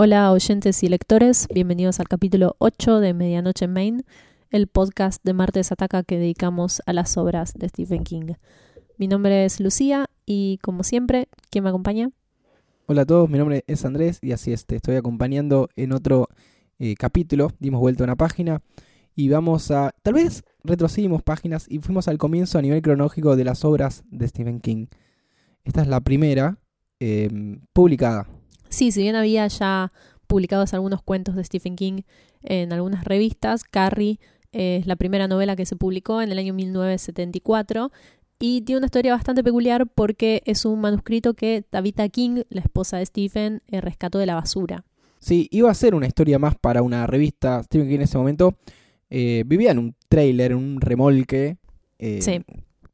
Hola oyentes y lectores, bienvenidos al capítulo 8 de Medianoche en Maine, el podcast de Martes Ataca que dedicamos a las obras de Stephen King. Mi nombre es Lucía y como siempre, ¿quién me acompaña? Hola a todos, mi nombre es Andrés y así es, te estoy acompañando en otro eh, capítulo, dimos vuelta a una página y vamos a, tal vez retrocedimos páginas y fuimos al comienzo a nivel cronológico de las obras de Stephen King. Esta es la primera em, publicada. Sí, si bien había ya publicados algunos cuentos de Stephen King en algunas revistas, Carrie es la primera novela que se publicó en el año 1974 y tiene una historia bastante peculiar porque es un manuscrito que Tabitha King, la esposa de Stephen, eh, rescató de la basura. Sí, iba a ser una historia más para una revista. Stephen King en ese momento eh, vivía en un trailer, en un remolque. eh, Sí.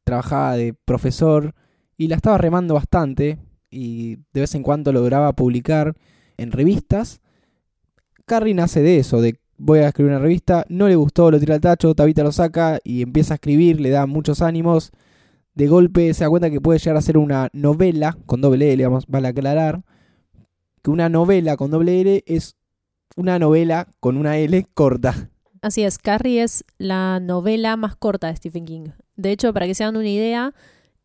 Trabajaba de profesor y la estaba remando bastante y de vez en cuando lograba publicar en revistas. Carrie nace de eso, de voy a escribir una revista, no le gustó, lo tira al tacho, Tabita lo saca y empieza a escribir, le da muchos ánimos. De golpe se da cuenta que puede llegar a ser una novela con doble L, vamos, vale aclarar. Que una novela con doble L es una novela con una L corta. Así es, Carrie es la novela más corta de Stephen King. De hecho, para que se hagan una idea,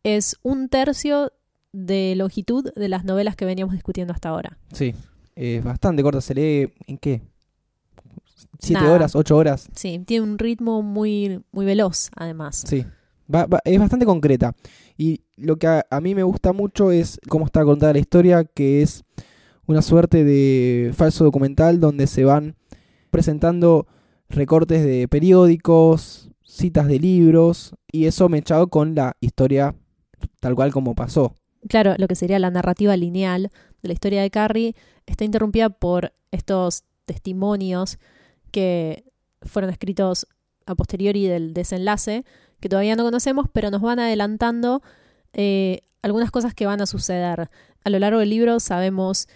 es un tercio de longitud de las novelas que veníamos discutiendo hasta ahora. Sí, es bastante corta, se lee en qué? ¿Siete Nada. horas? ¿Ocho horas? Sí, tiene un ritmo muy, muy veloz, además. Sí, Va- va- es bastante concreta. Y lo que a, a mí me gusta mucho es cómo está contada la historia, que es una suerte de falso documental donde se van presentando recortes de periódicos, citas de libros, y eso me echado con la historia tal cual como pasó. Claro, lo que sería la narrativa lineal de la historia de Carrie está interrumpida por estos testimonios que fueron escritos a posteriori del desenlace, que todavía no conocemos, pero nos van adelantando eh, algunas cosas que van a suceder. A lo largo del libro sabemos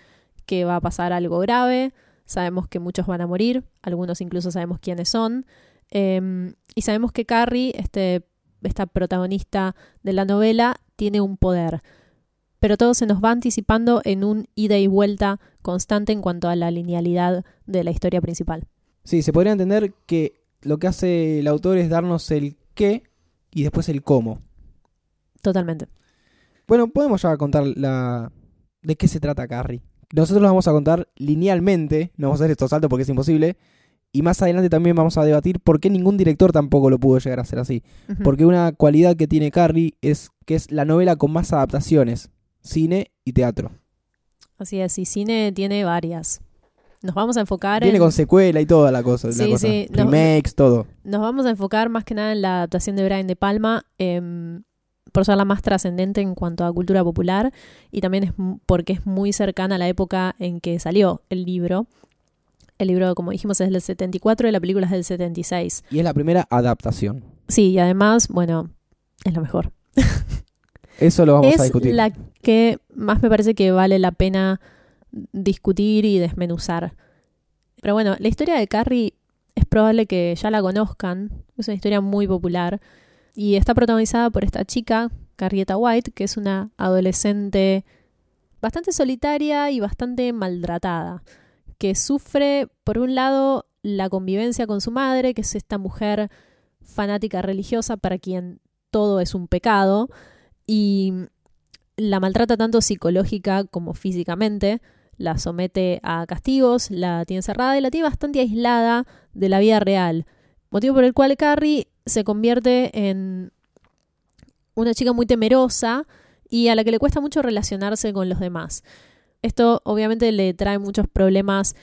que va a pasar algo grave, sabemos que muchos van a morir, algunos incluso sabemos quiénes son, eh, y sabemos que Carrie, este, esta protagonista de la novela, tiene un poder. Pero todo se nos va anticipando en un ida y vuelta constante en cuanto a la linealidad de la historia principal. Sí, se podría entender que lo que hace el autor es darnos el qué y después el cómo. Totalmente. Bueno, podemos ya contar la de qué se trata Carrie. Nosotros lo vamos a contar linealmente, no vamos a hacer estos saltos porque es imposible. Y más adelante también vamos a debatir por qué ningún director tampoco lo pudo llegar a hacer así. Porque una cualidad que tiene Carrie es que es la novela con más adaptaciones, cine y teatro. Así es, y cine tiene varias. Nos vamos a enfocar Viene en, con secuela y toda la cosa. la Sí, cosa. sí, no- Remakes, todo. nos vamos a enfocar más que nada en la adaptación de Brian De Palma, em, por ser la más trascendente en cuanto a cultura popular y también es porque es muy cercana a la época en que salió el libro. El libro, como dijimos, es del 74 y la película es del 76. Y es la primera adaptación. Sí, y además, bueno, es la mejor. Eso lo vamos es a discutir. la que más me parece que vale la pena discutir y desmenuzar. Pero bueno, la historia de Carrie es probable que ya la conozcan. Es una historia muy popular. Y está protagonizada por esta chica, Carrieta White, que es una adolescente bastante solitaria y bastante maltratada. Que sufre, por un lado, la convivencia con su madre, que es esta mujer fanática religiosa para quien todo es un pecado y la maltrata tanto psicológica como físicamente, la somete a castigos, la tiene encerrada y la tiene bastante aislada de la vida real, motivo por el cual Carrie se convierte en una chica muy temerosa y a la que le cuesta mucho relacionarse con los demás. Esto obviamente le trae muchos problemas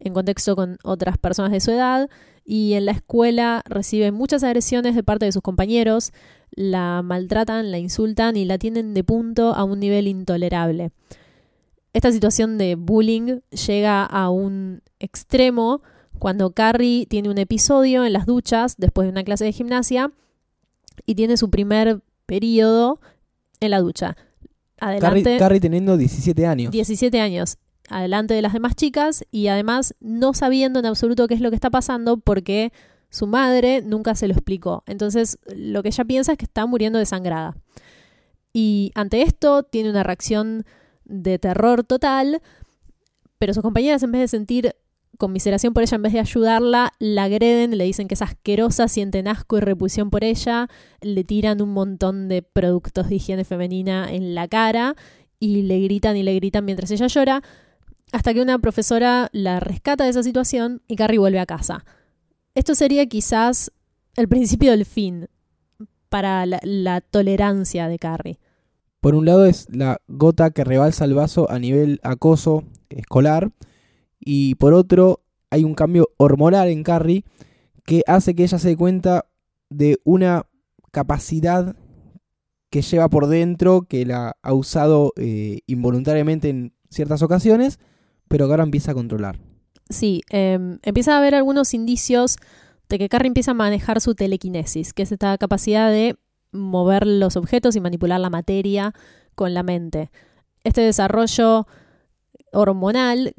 en contexto con otras personas de su edad y en la escuela recibe muchas agresiones de parte de sus compañeros, la maltratan, la insultan y la tienen de punto a un nivel intolerable. Esta situación de bullying llega a un extremo cuando Carrie tiene un episodio en las duchas después de una clase de gimnasia y tiene su primer periodo en la ducha. Adelante, Carrie, Carrie teniendo 17 años. 17 años, adelante de las demás chicas y además no sabiendo en absoluto qué es lo que está pasando porque su madre nunca se lo explicó. Entonces, lo que ella piensa es que está muriendo desangrada. Y ante esto tiene una reacción de terror total, pero sus compañeras en vez de sentir conmiseración por ella, en vez de ayudarla, la agreden, le dicen que es asquerosa, sienten asco y repulsión por ella, le tiran un montón de productos de higiene femenina en la cara y le gritan y le gritan mientras ella llora, hasta que una profesora la rescata de esa situación y Carrie vuelve a casa. Esto sería quizás el principio del fin para la, tolerancia de Carrie. Por un lado es la gota que rebalsa el vaso a nivel acoso escolar y por otro hay un cambio hormonal en Carrie que hace que ella se dé cuenta de una capacidad que lleva por dentro, que la ha usado eh, involuntariamente en ciertas ocasiones, pero que ahora empieza a controlar. Sí, em, empieza a haber algunos indicios de que Carrie empieza a manejar su telequinesis, que es esta capacidad de mover los objetos y manipular la materia con la mente. Este desarrollo hormonal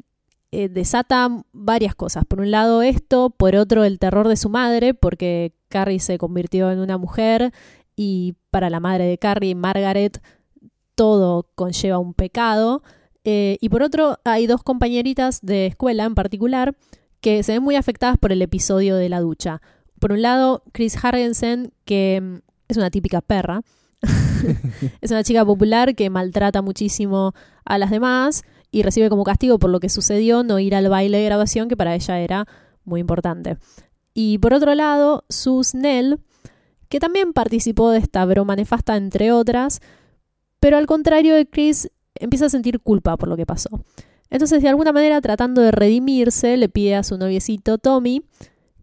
eh, desata varias cosas. Por un lado esto, por otro el terror de su madre, porque Carrie se convirtió en una mujer y para la madre de Carrie, Margaret, todo conlleva un pecado. Eh, y por otro, hay dos compañeritas de escuela en particular que se ven muy afectadas por el episodio de la ducha. Por un lado, Chris Hargensen, que mm, es una típica perra, es una chica popular que maltrata muchísimo a las demás y recibe como castigo por lo que sucedió no ir al baile de grabación que para ella era muy importante. Y por otro lado, Sus Nell, que también participó de esta broma nefasta entre otras, pero al contrario de Chris empieza a sentir culpa por lo que pasó. Entonces, de alguna manera, tratando de redimirse, le pide a su noviecito Tommy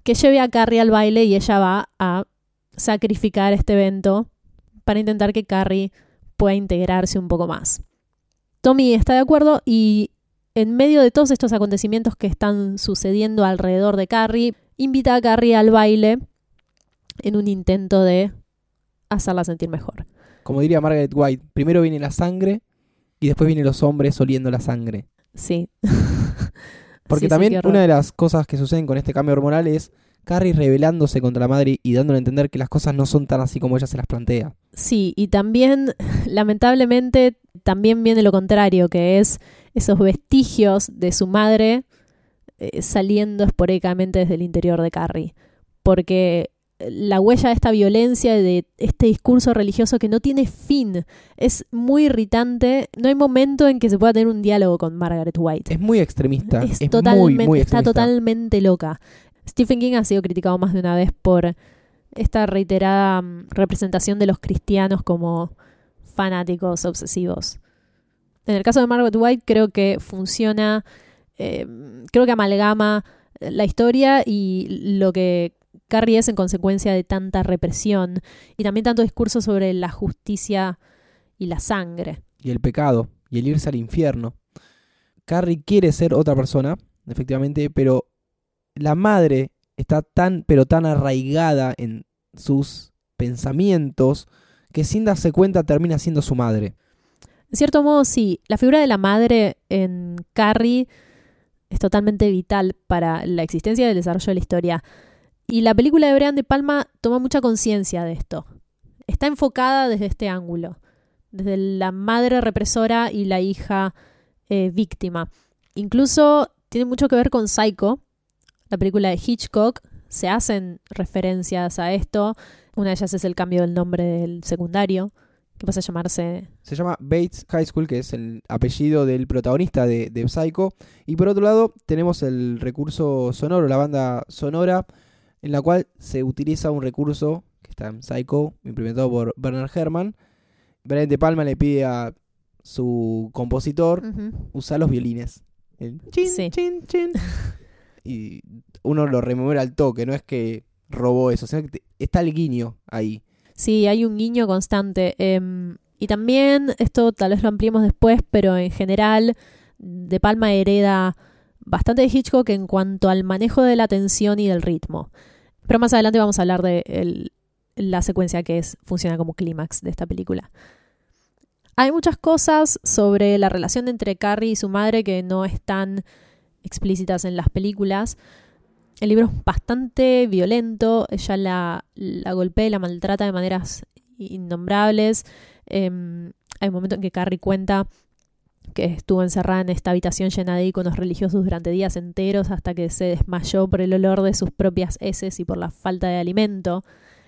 que lleve a Carrie al baile y ella va a sacrificar este evento para intentar que Carrie pueda integrarse un poco más. Tommy está de acuerdo y en medio de todos estos acontecimientos que están sucediendo alrededor de Carrie, invita a Carrie al baile en un intento de hacerla sentir mejor. Como diría Margaret White, primero viene la sangre y después vienen los hombres oliendo la sangre. Sí. Porque Sí, también una de las cosas que suceden con este cambio hormonal es Carrie rebelándose contra la madre y dándole a entender que las cosas no son tan así como ella se las plantea. Sí, y también, lamentablemente, también viene lo contrario, que es esos vestigios de su madre eh, saliendo esporádicamente desde el interior de Carrie. Porque la huella de esta violencia, de este discurso religioso que no tiene fin, es muy irritante. No hay momento en que se pueda tener un diálogo con Margaret White. Es muy extremista. Es Es, totalmente, muy, muy está extremista. totalmente loca. Stephen King ha sido criticado más de una vez por esta reiterada mm, representación de los cristianos como fanáticos obsesivos. En el caso de Margaret White creo que funciona, eh, creo que amalgama la historia y lo que Carrie es en consecuencia de tanta represión y también tanto discurso sobre la justicia y la sangre. Y el pecado. Y el irse al infierno. Carrie quiere ser otra persona, efectivamente, pero la madre está tan, pero tan arraigada en sus pensamientos que sin darse cuenta termina siendo su madre. En cierto modo, sí, la figura de la madre en Carrie es totalmente vital para la existencia y el desarrollo de la historia. Y la película de Brian De Palma toma mucha conciencia de esto. Está enfocada desde este ángulo, desde la madre represora y la hija eh, víctima. Incluso tiene mucho que ver con Psycho, la película de Hitchcock. Se hacen referencias a esto. Una de ellas es el cambio del nombre del secundario, que pasa a llamarse Se llama Bates High School, que es el apellido del protagonista de, de Psycho. Y por otro lado, tenemos el recurso sonoro, la banda sonora, en la cual se utiliza un recurso que está en Psycho, implementado por Bernard Herrmann. Brian De Palma le pide a su compositor usar los violines. El chin, Sí. chin, chin. y uno lo rememora al toque, no es que robó eso, sino que te- está el guiño ahí. Sí, hay un guiño constante. em, y también, esto tal vez lo ampliemos después, pero en general, De Palma hereda bastante de Hitchcock en cuanto al manejo de la tensión y del ritmo. Pero más adelante vamos a hablar de la secuencia que es, funciona como clímax de esta película. Hay muchas cosas sobre la relación entre Carrie y su madre que no están explícitas en las películas. El libro es bastante violento, ella la, la golpea y la maltrata de maneras innombrables. Em, hay un momento en que Carrie cuenta que estuvo encerrada en esta habitación llena de iconos religiosos durante días enteros hasta que se desmayó por el olor de sus propias heces y por la falta de alimento.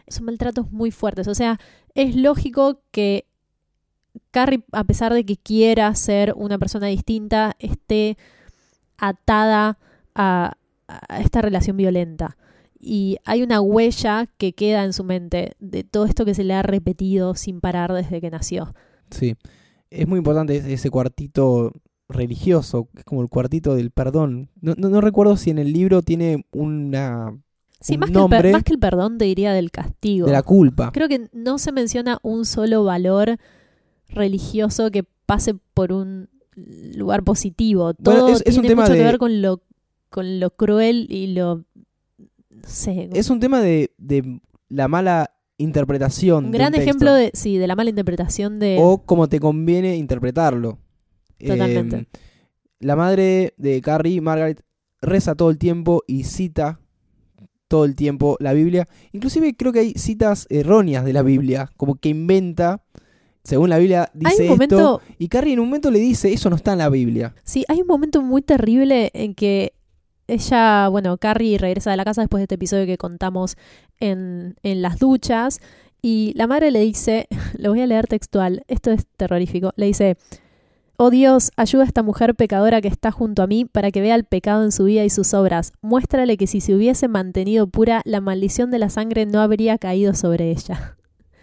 Son maltratos muy fuertes. O sea, es lógico que Carrie, a pesar de que quiera ser una persona distinta, esté atada a, a esta relación violenta. Y hay una huella que queda en su mente de todo esto que se le ha repetido sin parar desde que nació. Sí, es muy importante ese cuartito religioso, es como el cuartito del perdón. No, no, no recuerdo si en el libro tiene una Sí, un más que, el nombre más que el perdón te diría del castigo. de la culpa. Creo que no se menciona un solo valor religioso que pase por un lugar positivo. Bueno, Todo es- es un tiene tema mucho que ver con lo, con lo cruel y lo... No sé. Es un tema de, de la mala interpretación. un de gran texto, ejemplo de, sí, de la mala interpretación de... O cómo te conviene interpretarlo. Totalmente. Eh, la madre de Carrie, Margaret, reza todo el tiempo y cita todo el tiempo la Biblia. Inclusive creo que hay citas erróneas de la Biblia, como que inventa, según la Biblia dice un esto, momento... y Carrie en un momento le dice, eso no está en la Biblia. Sí, hay un momento muy terrible en que ella, bueno, Carrie regresa de la casa después de este episodio que contamos en, en las duchas y la madre le dice, lo voy a leer textual, esto es terrorífico, le dice, oh Dios, ayuda a esta mujer pecadora que está junto a mí para que vea el pecado en su vida y sus obras, muéstrale que si se hubiese mantenido pura, la maldición de la sangre no habría caído sobre ella.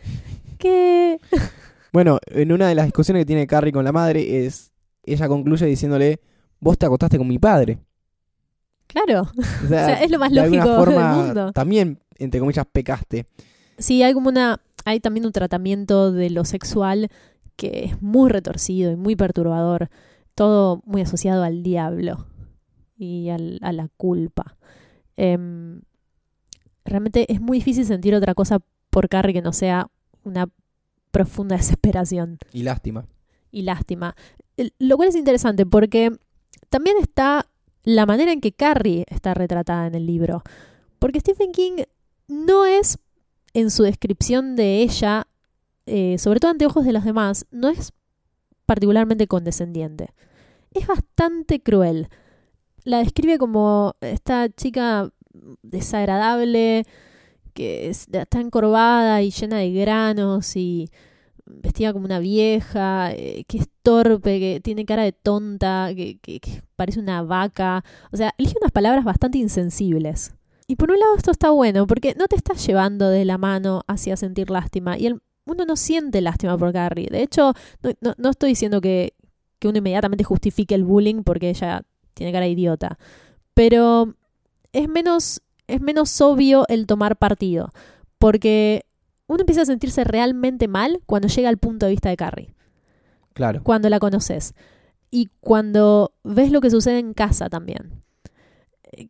¿Qué? Bueno, en una de las discusiones que tiene Carrie con la madre es, ella concluye diciéndole, vos te acostaste con mi padre. Claro. O sea, O sea, es lo más de lógico del forma, mundo. También, entre comillas, pecaste. Sí, hay como una, hay también un tratamiento de lo sexual que es muy retorcido y muy perturbador, todo muy asociado al diablo y al- a la culpa. Em, realmente es muy difícil sentir otra cosa por Carrie que no sea una profunda desesperación Y lástima. y lástima. Lo cual es interesante porque también está la manera en que Carrie está retratada en el libro. Porque Stephen King no es, en su descripción de ella, eh, sobre todo ante ojos de los demás, no es particularmente condescendiente. Es bastante cruel. La describe como esta chica desagradable, que es- está encorvada y llena de granos y vestida como una vieja, eh, que es torpe, que tiene cara de tonta, que, que- parece una vaca. O sea, elige unas palabras bastante insensibles. Y por un lado esto está bueno, porque no te estás llevando de la mano hacia sentir lástima. Y el, uno no siente lástima por Carrie. De hecho, no, no- no estoy diciendo que, que uno inmediatamente justifique el bullying porque ella tiene cara de idiota. Pero es menos, es menos obvio el tomar partido. Porque uno empieza a sentirse realmente mal cuando llega al punto de vista de Carrie, Claro. cuando la conoces y cuando ves lo que sucede en casa también.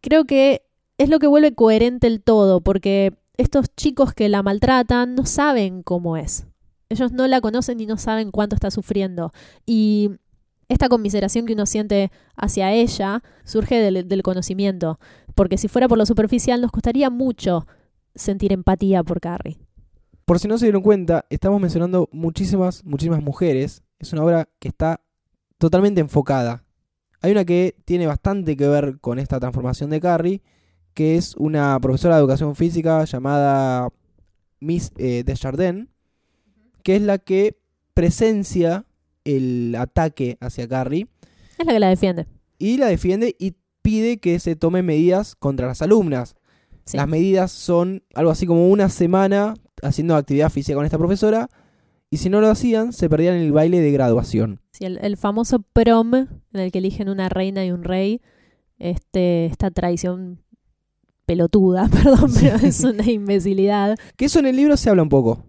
Creo que es lo que vuelve coherente el todo, porque estos chicos que la maltratan no saben cómo es. Ellos no la conocen y no saben cuánto está sufriendo. Y esta conmiseración que uno siente hacia ella surge del, del conocimiento, porque si fuera por lo superficial nos costaría mucho sentir empatía por Carrie. Por si no se dieron cuenta, estamos mencionando muchísimas, muchísimas mujeres. Es una obra que está totalmente enfocada. Hay una que tiene bastante que ver con esta transformación de Carrie, que es una profesora de educación física llamada Miss eh, Desjardins, que es la que presencia el ataque hacia Carrie Es la que la defiende. y la defiende y pide que se tomen medidas contra las alumnas. Sí. Las medidas son algo así como una semana haciendo actividad física con esta profesora y si no lo hacían se perdían el baile de graduación. Sí, el, el famoso prom en el que eligen una reina y un rey, este, esta tradición pelotuda, perdón, Sí. pero es una imbecilidad. Que eso en el libro se habla un poco.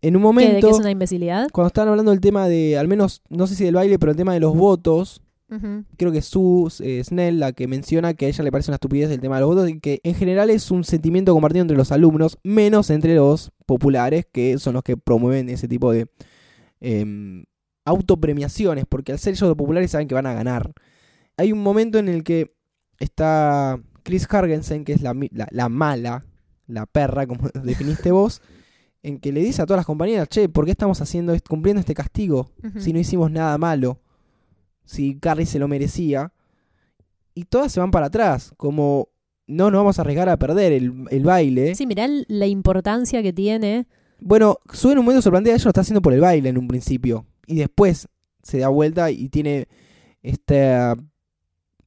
En un ¿Qué, ¿De momento, qué es una imbecilidad? cuando estaban hablando del tema de, al menos, no sé si del baile, pero el tema de los votos, Creo que es Sue eh, Snell la que menciona que a ella le parece una estupidez el tema de los votos y que en general es un sentimiento compartido entre los alumnos, menos entre los populares, que son los que promueven ese tipo de em, autopremiaciones, porque al ser ellos los populares saben que van a ganar. Hay un momento en el que está Chris Hargensen, que es la, la- la mala, la perra, como definiste vos, en que le dice a todas las compañeras, che, ¿por qué estamos haciendo cumpliendo este castigo si no hicimos nada malo? Si Carrie se lo merecía. Y todas se van para atrás, como no nos vamos a arriesgar a perder el, el baile. Sí, mirá la importancia que tiene. Bueno, Sue en un momento sorprendida, ella lo está haciendo por el baile en un principio. Y después se da vuelta y tiene esta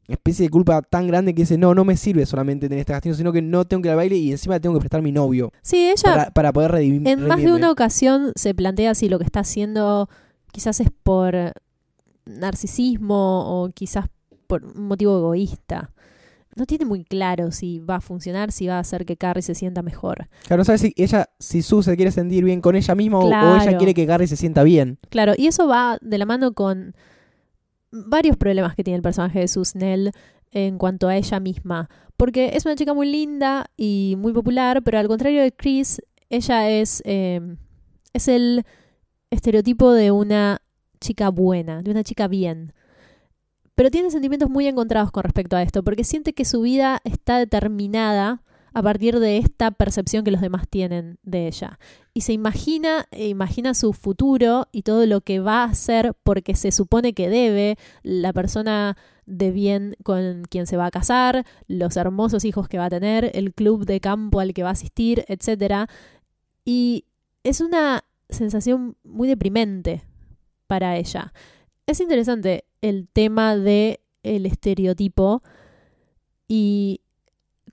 especie de culpa tan grande que dice, no, no me sirve solamente tener este castigo, sino que no tengo que ir al baile y encima tengo que prestar mi novio. Sí, ella para, para poder redimir. en más de una ocasión se plantea si lo que está haciendo quizás es por narcisismo o quizás por un motivo egoísta. No tiene muy claro si va a funcionar, si va a hacer que Carrie se sienta mejor. Claro, no sabe si ella, si Sue se quiere sentir bien con ella misma o- ella quiere que Carrie se sienta bien. Claro, y eso va de la mano con varios problemas que tiene el personaje de Susnell en cuanto a ella misma. Porque es una chica muy linda y muy popular, pero al contrario de Chris, ella es, eh, es el estereotipo de una chica buena, de una chica bien. Pero tiene sentimientos muy encontrados con respecto a esto, porque siente que su vida está determinada a partir de esta percepción que los demás tienen de ella y se imagina, e imagina su futuro y todo lo que va a hacer porque se supone que debe, la persona de bien con quien se va a casar, los hermosos hijos que va a tener, el club de campo al que va a asistir, etcétera. Y es una sensación muy deprimente para ella. Es interesante el tema de el estereotipo y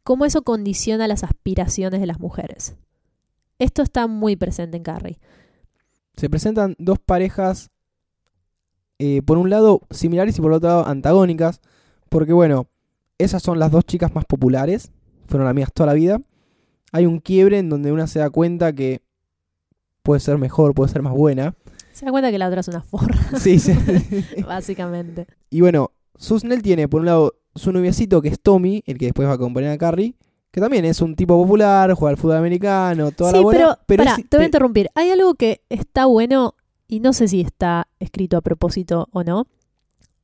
cómo eso condiciona las aspiraciones de las mujeres. Esto está muy presente en Carrie. Se presentan dos parejas, eh, por un lado similares y por otro lado antagónicas, porque bueno, esas son las dos chicas más populares, fueron amigas toda la vida. Hay un quiebre en donde una se da cuenta que puede ser mejor, puede ser más buena. Se da cuenta que la otra es una forra, Sí, sí. básicamente. Y bueno, Susnell tiene por un lado su noviecito que es Tommy, el que después va a acompañar a Carrie, que también es un tipo popular, juega al fútbol americano, toda la bola, pero, pará, es- te voy a interrumpir. Hay algo que está bueno y no sé si está escrito a propósito o no.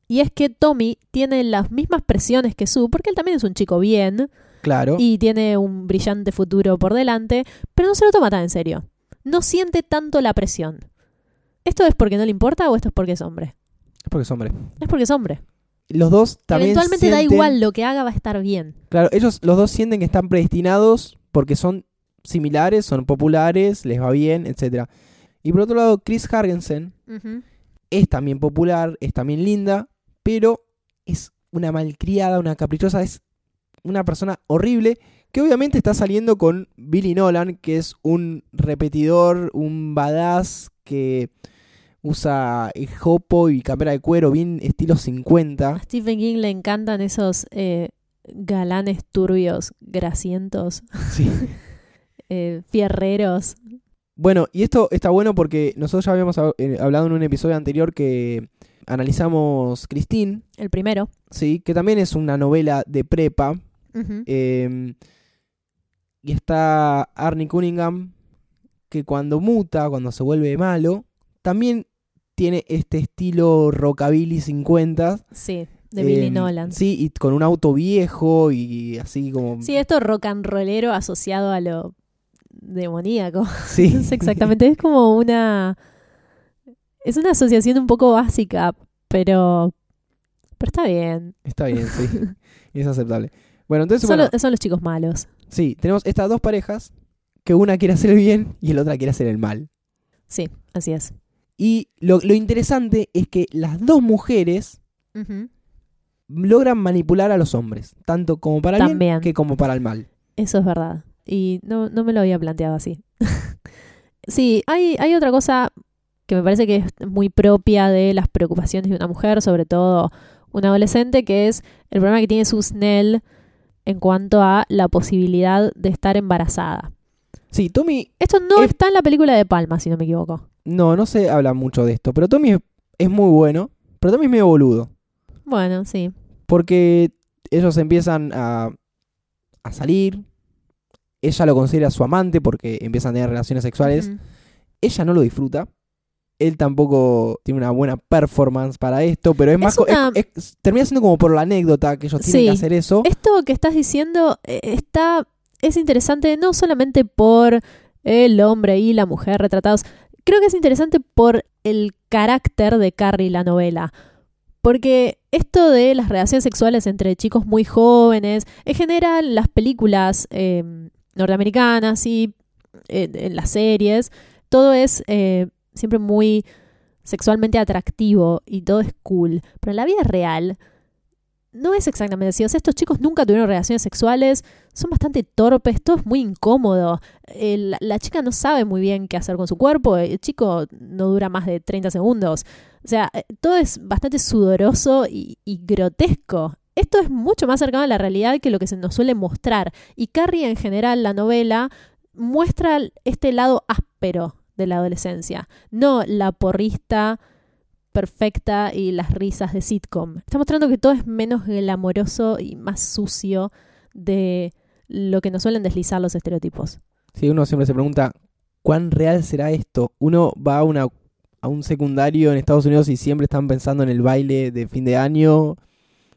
Y es que Tommy tiene las mismas presiones que Sue, porque él también es un chico bien claro, y tiene un brillante futuro por delante, pero no se lo toma tan en serio. No siente tanto la presión. ¿Esto es porque no le importa o esto es porque es hombre? es porque es hombre. Es porque es hombre. Los dos también Eventualmente da igual lo que haga, va a estar bien. Claro, ellos los dos sienten que están predestinados porque son similares, son populares, les va bien, etcétera. Y por otro lado, Chris Hargensen es también popular, es también linda, pero es una malcriada, una caprichosa, es una persona horrible que obviamente está saliendo con Billy Nolan, que es un repetidor, un badass que usa eh, jopo y campera de cuero bien estilo 50. A Stephen King le encantan esos eh, galanes turbios, grasientos, Sí. eh, fierreros. Bueno, y esto está bueno porque nosotros ya habíamos hab- hablado en un episodio anterior que analizamos Christine, El primero. sí, que también es una novela de prepa. Eh, y está Arnie Cunningham, que cuando muta, cuando se vuelve malo, también tiene este estilo rockabilly 50. Sí, de Billy eh, Nolan. Sí, y con un auto viejo y así como... Sí, esto rock and rollero asociado a lo demoníaco. Sí. es exactamente, es como una... Es una asociación un poco básica, pero... Pero está bien. Está bien, sí. es aceptable. Bueno, entonces, Son, bueno, lo- son los chicos malos. Sí, tenemos estas dos parejas que una quiere hacer el bien y el otra quiere hacer el mal. Sí, así es. Y lo, lo interesante es que las dos mujeres logran manipular a los hombres, tanto como para el bien que como para el mal. Eso es verdad. Y no, no me lo había planteado así. sí, hay, hay otra cosa que me parece que es muy propia de las preocupaciones de una mujer, sobre todo una adolescente, que es el problema que tiene Susnell en cuanto a la posibilidad de estar embarazada. Sí, Tommy, Esto no Es- está en la película de Palma, si no me equivoco. no, no se habla mucho de esto, pero Tommy es, es muy bueno, pero Tommy es medio boludo. Bueno, sí. Porque ellos empiezan a, a salir, ella lo considera su amante porque empiezan a tener relaciones sexuales. Ella no lo disfruta. Él tampoco tiene una buena performance para esto, pero es más. co- una- es- es- termina siendo como por la anécdota que ellos tienen Sí. que hacer eso. Esto que estás diciendo eh, está es interesante no solamente por el hombre y la mujer retratados, creo que es interesante por el carácter de Carrie la novela. Porque esto de las relaciones sexuales entre chicos muy jóvenes, en general las películas eh, norteamericanas y eh, en las series, todo es eh, siempre muy sexualmente atractivo y todo es cool. Pero en la vida real no es exactamente así. O sea, estos chicos nunca tuvieron relaciones sexuales, son bastante torpes, todo es muy incómodo. El- la chica no sabe muy bien qué hacer con su cuerpo, el chico no dura más de 30 segundos. O sea, eh, todo es bastante sudoroso y, y grotesco. Esto es mucho más cercano a la realidad que lo que se nos suele mostrar. Y Carrie, en general, la novela, muestra este lado áspero de la adolescencia, no la porrista perfecta y las risas de sitcom. Está mostrando que todo es menos glamoroso y más sucio de lo que nos suelen deslizar los estereotipos. Sí, uno siempre se pregunta, ¿cuán real será esto? Uno va a, un secundario en Estados Unidos y siempre están pensando en el baile de fin de año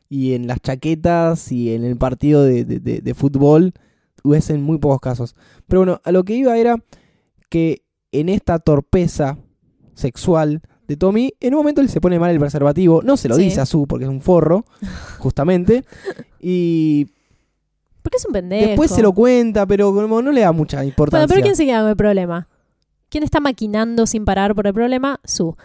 y en las chaquetas y en el partido de- de fútbol. Es en muy pocos casos. Pero bueno, a lo que iba era que en esta torpeza sexual de Tommy, en un momento él se pone mal el preservativo. No se lo Sí. dice a Su porque es un forro, justamente. y Porque es un pendejo. después se lo cuenta, pero como no le da mucha importancia. Bueno, pero ¿quién se queda con el problema? ¿Quién está maquinando sin parar por el problema? Su.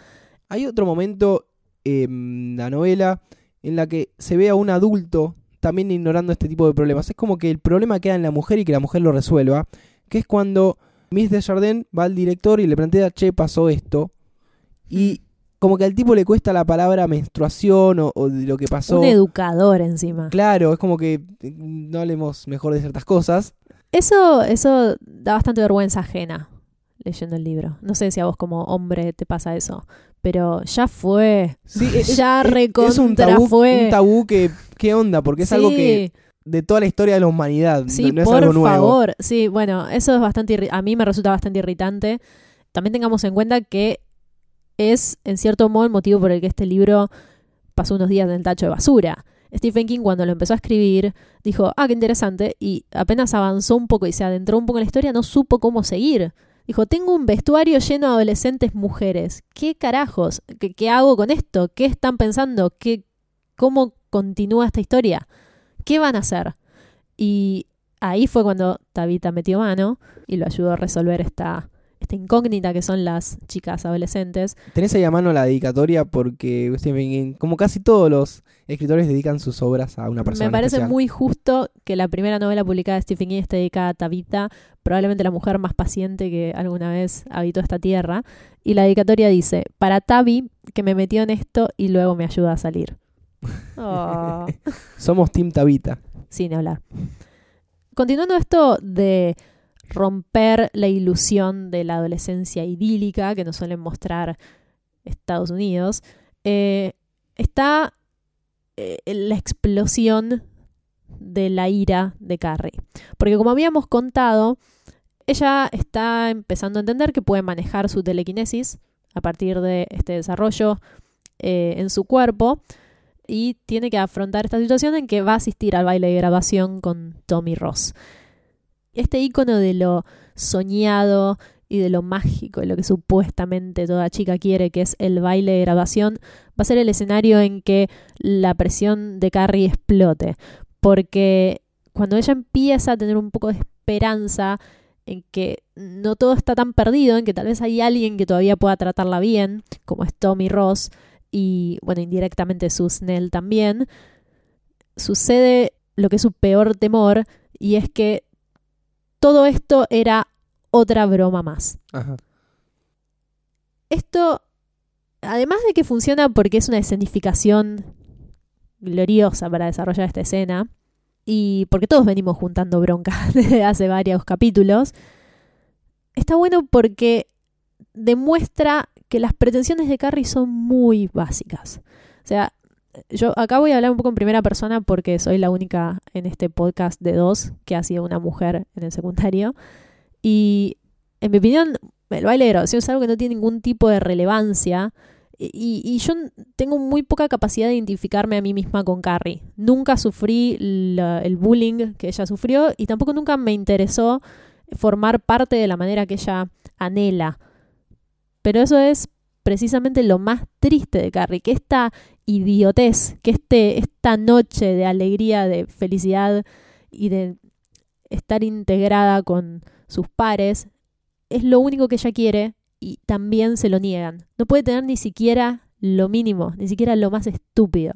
Hay otro momento en la novela en la que se ve a un adulto también ignorando este tipo de problemas. Es como que el problema queda en la mujer y que la mujer lo resuelva, que es cuando Miss Desjardins va al director y le plantea, che, pasó esto. Y como que al tipo le cuesta la palabra menstruación o, o de lo que pasó. Un educador encima. Claro, es como que eh, no hablemos mejor de ciertas cosas. Eso, eso da bastante vergüenza ajena leyendo el libro. No sé si a vos como hombre te pasa eso, pero ya fue. Sí, es, ya recontra es un tabú, fue. un tabú que, ¿qué onda? Porque es sí, algo que de toda la historia de la humanidad, sí, no, es por algo nuevo. favor. Sí, bueno, eso es bastante a mí me resulta bastante irritante. También tengamos en cuenta que es en cierto modo el motivo por el que este libro pasó unos días en el tacho de basura. Stephen King cuando lo empezó a escribir dijo, ah, qué interesante, y apenas avanzó un poco y se adentró un poco en la historia, no supo cómo seguir. Dijo, tengo un vestuario lleno de adolescentes mujeres. ¿Qué carajos? ¿Qué, qué hago con esto? ¿Qué están pensando? ¿Qué, ¿Cómo continúa esta historia? ¿Qué van a hacer? Y ahí fue cuando Tabitha metió mano y lo ayudó a resolver esta, esta incógnita que son las chicas adolescentes. Tenés ahí a mano la dedicatoria porque Stephen King, como casi todos los escritores, dedican sus obras a una persona. Me parece especial. muy justo que la primera novela publicada de Stephen King esté dedicada a Tabitha, probablemente la mujer más paciente que alguna vez habitó esta tierra. Y la dedicatoria dice, para Tabi, que me metió en esto y luego me ayuda a salir. Oh. Somos Team Tabita. sin hablar. Continuando esto de romper la ilusión de la adolescencia idílica que nos suelen mostrar Estados Unidos, eh, está eh, la explosión de la ira de Carrie. Porque como habíamos contado, ella está empezando a entender que puede manejar su telequinesis a partir de este desarrollo eh, en su cuerpo y tiene que afrontar esta situación en que va a asistir al baile de grabación con Tommy Ross. Este icono de lo soñado y de lo mágico, de lo que supuestamente toda chica quiere, que es el baile de grabación, va a ser el escenario en que la presión de Carrie explote. Porque cuando ella empieza a tener un poco de esperanza en que no todo está tan perdido, en que tal vez hay alguien que todavía pueda tratarla bien, como es Tommy Ross, y bueno, indirectamente Snell también, sucede lo que es su peor temor, y es que todo esto era otra broma más. Ajá. Esto, además de que funciona porque es una escenificación gloriosa para desarrollar esta escena, y porque todos venimos juntando bronca desde hace varios capítulos, está bueno porque demuestra que las pretensiones de Carrie son muy básicas. O sea, yo acá voy a hablar un poco en primera persona porque soy la única en este podcast de dos que ha sido una mujer en el secundario. Y en mi opinión, el baile de grabación es algo que no tiene ningún tipo de relevancia. Y, yo tengo muy poca capacidad de identificarme a mí misma con Carrie. Nunca sufrí el bullying que ella sufrió y tampoco nunca me interesó formar parte de la manera que ella anhela. Pero eso es precisamente lo más triste de Carrie, que esta idiotez, que este, esta noche de alegría, de felicidad y de estar integrada con sus pares, es lo único que ella quiere y también se lo niegan. No puede tener ni siquiera lo mínimo, ni siquiera lo más estúpido.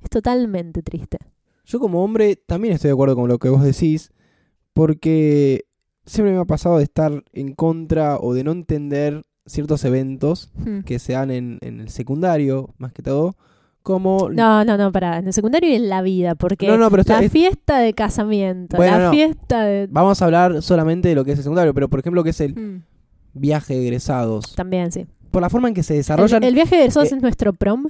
Es totalmente triste. Yo como hombre también estoy de acuerdo con lo que vos decís, porque siempre me ha pasado de estar en contra o de no entender ciertos eventos Hmm. que se dan en, en el secundario, más que todo, como... No, no, no, para en el secundario y en la vida, porque No, no, pero está- la es- fiesta de casamiento, Bueno, la no. fiesta de... Vamos a hablar solamente de lo que es el secundario, pero por ejemplo que es el Hmm, viaje de egresados. También, sí. Por la forma en que se desarrollan... el viaje de egresados eh, es nuestro prom.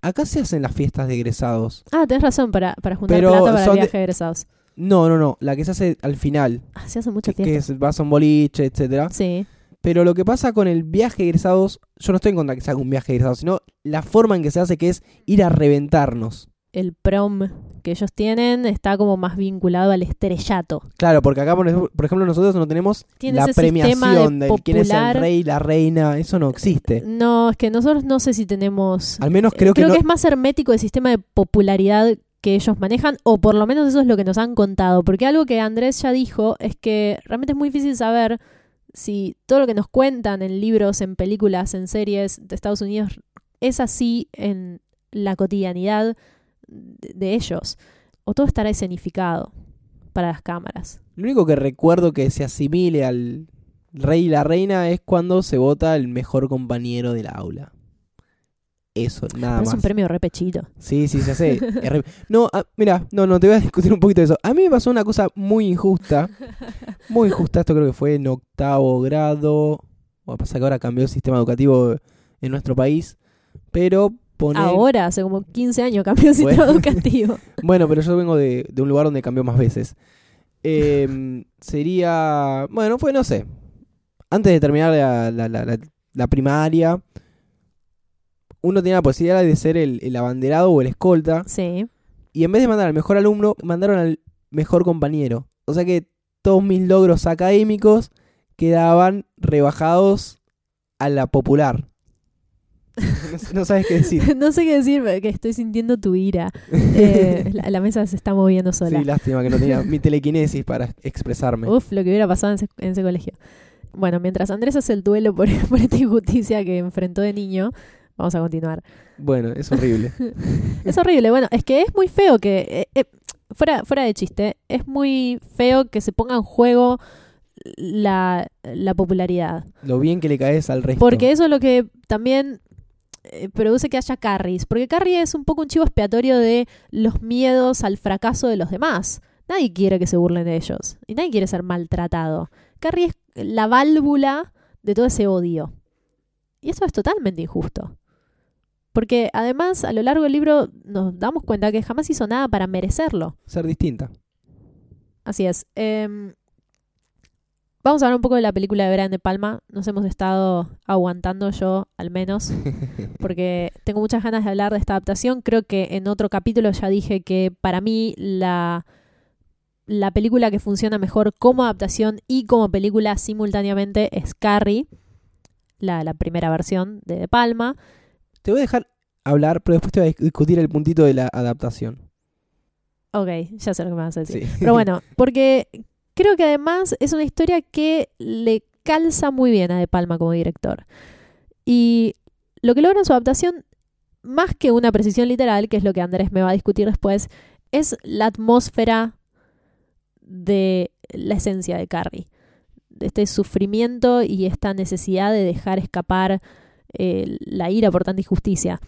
Acá se hacen las fiestas de egresados. Ah, tenés razón, para, para juntar Pero plata para el viaje de egresados. No, no, no. La que se hace al final. Ah, se hace mucha Que, que es, vas a un boliche, etcétera. Sí. Pero lo que pasa con el viaje de egresados, yo no estoy en contra de que se haga un viaje de egresados, sino la forma en que se hace, que es ir a reventarnos. El prom que ellos tienen está como más vinculado al estrellato. Claro, porque acá, por ejemplo, nosotros no tenemos la premiación de de quién es el rey, la reina, eso no existe. No, es que nosotros no sé si tenemos... Al menos creo, creo que, que, no, es más hermético el sistema de popularidad que ellos manejan, o por lo menos eso es lo que nos han contado, porque algo que Andrés ya dijo es que realmente es muy difícil saber si todo lo que nos cuentan en libros, en películas, en series de Estados Unidos es así en la cotidianidad de, ellos, o todo estará escenificado para las cámaras. Lo único que recuerdo que se asimile al rey y la reina es cuando se vota el mejor compañero del aula. Eso, nada Pero es más. un premio repechito. Sí, sí, se hace. Es re- No, ah, mira, no, no, te voy a discutir un poquito de eso. A mí me pasó una cosa muy injusta. Muy injusta, esto creo que fue en octavo grado. Bueno, pasa que ahora cambió el sistema educativo en nuestro país. Pero poner... Ahora, hace como 15 años cambió el sistema Bueno. educativo. Bueno, pero yo vengo de, de un lugar donde cambió más veces. Em, sería... Bueno, fue, no sé. Antes de terminar la- la- la primaria, uno tenía la posibilidad de ser el, el abanderado o el escolta. Sí. Y en vez de mandar al mejor alumno, mandaron al mejor compañero. O sea que todos mis logros académicos quedaban rebajados a la popular. No, sabes qué decir. no sé qué decir, que estoy sintiendo tu ira. Eh, la, la mesa se está moviendo sola. Sí, lástima que no tenía mi telequinesis para expresarme. Uf, lo que hubiera pasado en ese, en ese colegio. Bueno, mientras Andrés hace el duelo por, por esta injusticia que enfrentó de niño, vamos a continuar. Bueno, es horrible. Es horrible. Bueno, es que es muy feo que. eh, eh, fuera, fuera de chiste, es muy feo que se ponga en juego la, la popularidad. Lo bien que le caes al resto. Porque eso es lo que también eh, produce que haya carries. Porque Carrie es un poco un chivo expiatorio de los miedos al fracaso de los demás. Nadie quiere que se burlen de ellos. Y nadie quiere ser maltratado. Carrie es la válvula de todo ese odio. Y eso es totalmente injusto. Porque además, a lo largo del libro nos damos cuenta que jamás hizo nada para merecerlo. Ser distinta. Así es. Em, vamos a hablar un poco de la película de Brian De Palma. Nos hemos estado aguantando yo, al menos, porque tengo muchas ganas de hablar de esta adaptación. Creo que en otro capítulo ya dije que para mí la, la película que funciona mejor como adaptación y como película simultáneamente es Carrie, la, la primera versión de De Palma. Te voy a dejar hablar, pero después te voy a discutir el puntito de la adaptación. Ok, ya sé lo que me vas a decir. Sí. Pero bueno, porque creo que además es una historia que le calza muy bien a De Palma como director. Y lo que logra en su adaptación, más que una precisión literal, que es lo que Andrés me va a discutir después, es la atmósfera de la esencia de Carrie. De este sufrimiento y esta necesidad de dejar escapar eh, la ira por tanta injusticia.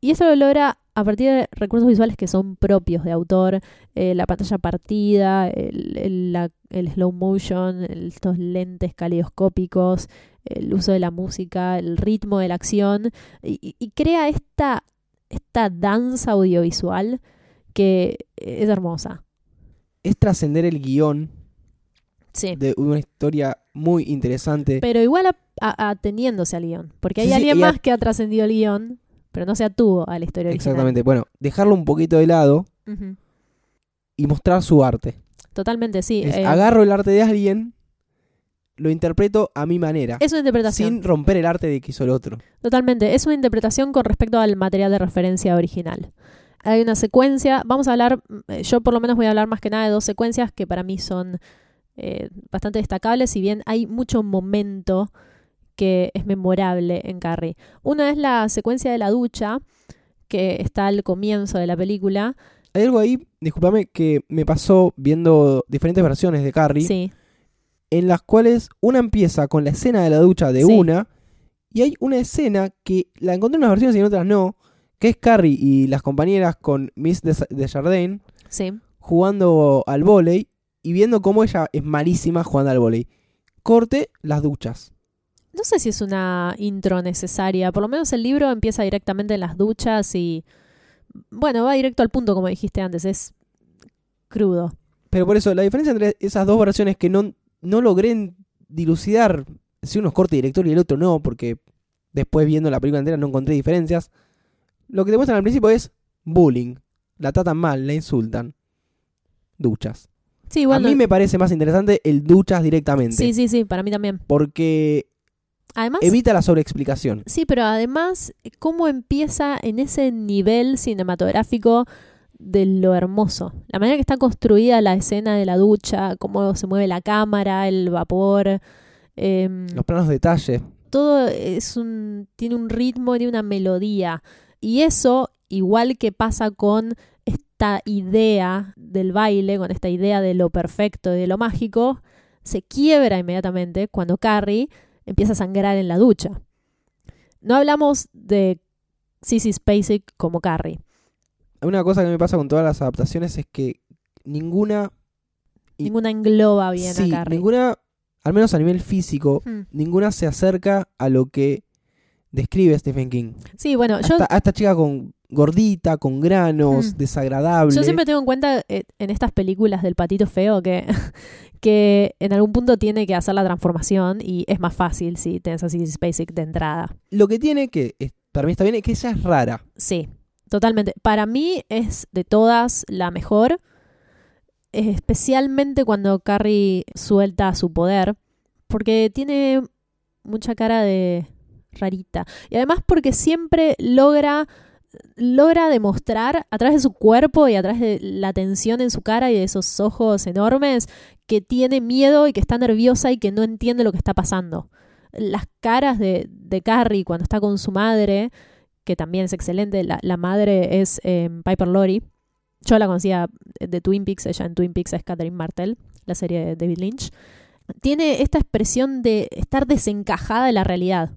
Y eso lo logra a partir de recursos visuales que son propios de autor, eh, la pantalla partida, el, el- la- el slow motion, el- estos lentes caleidoscópicos, el uso de la música, el ritmo de la acción, y, crea esta, esta danza audiovisual que es hermosa. Es trascender el guion Sí. de una historia muy interesante. Pero igual a- a- ateniéndose al guion, porque hay Sí, sí, alguien a- más que ha trascendido el guion, pero no se atuvo a la historia original. Exactamente. Bueno, dejarlo un poquito de lado y mostrar su arte. Totalmente, sí. Es, eh, agarro el arte de alguien lo interpreto a mi manera. Es una interpretación. Sin romper el arte de que hizo el otro. Totalmente. Es una interpretación con respecto al material de referencia original. Hay una secuencia. Vamos a hablar. eh, Yo, por lo menos, voy a hablar más que nada de dos secuencias que para mí son eh, bastante destacables. Si bien hay mucho momento que es memorable en Carrie. Una es la secuencia de la ducha, que está al comienzo de la película. Hay algo ahí, discúlpame, que me pasó viendo diferentes versiones de Carrie, Sí, en las cuales una empieza con la escena de la ducha de Sí. una, y hay una escena que la encontré en unas versiones y en otras no, que es Carrie y las compañeras con Miss Des- Desjardins sí. jugando al vóley y viendo cómo ella es malísima jugando al vóley. Corte las duchas. No sé si es una intro necesaria. Por lo menos el libro empieza directamente en las duchas y. Bueno, va directo al punto, como dijiste antes. Es crudo. Pero por eso, la diferencia entre esas dos versiones que no, no logré dilucidar si uno es corte director y el otro no, porque después viendo la película entera no encontré diferencias. Lo que te muestran al principio es bullying. La tratan mal, la insultan. Duchas. Sí, bueno. A mí me parece más interesante el duchas directamente. Sí, sí, sí, para mí también. Porque Además. evita la sobreexplicación. Sí, pero además, cómo empieza en ese nivel cinematográfico de lo hermoso. La manera que está construida la escena de la ducha, cómo se mueve la cámara, el vapor. em, Los planos de detalle. todo es un, tiene un ritmo, tiene una melodía. Y eso, igual que pasa con esta idea del baile, con esta idea de lo perfecto y de lo mágico, se quiebra inmediatamente cuando Carrie empieza a sangrar en la ducha. No hablamos de Sissy Spacek como Carrie. Una cosa que me pasa con todas las adaptaciones es que ninguna, Ninguna engloba bien sí, a Carrie. ninguna, al menos a nivel físico, Hmm. ninguna se acerca a lo que describe Stephen King. Sí, bueno, yo, a esta chica con gordita, con granos, Hmm. desagradable. Yo siempre tengo en cuenta eh, en estas películas del patito feo que, que en algún punto tiene que hacer la transformación y es más fácil si tenés así Basic de entrada. Lo que tiene, que para mí está bien, es que ella es rara. Sí, totalmente. Para mí es de todas la mejor, especialmente cuando Carrie suelta su poder, porque tiene mucha cara de rarita. Y además porque siempre logra logra demostrar a través de su cuerpo y a través de la tensión en su cara y de esos ojos enormes que tiene miedo y que está nerviosa y que no entiende lo que está pasando. Las caras de, Carrie cuando está con su madre, que también es excelente, la, madre es eh, Piper Laurie. Yo la conocía de Twin Peaks, ella en Twin Peaks es Catherine Martel, la serie de David Lynch. Tiene esta expresión de estar desencajada de la realidad.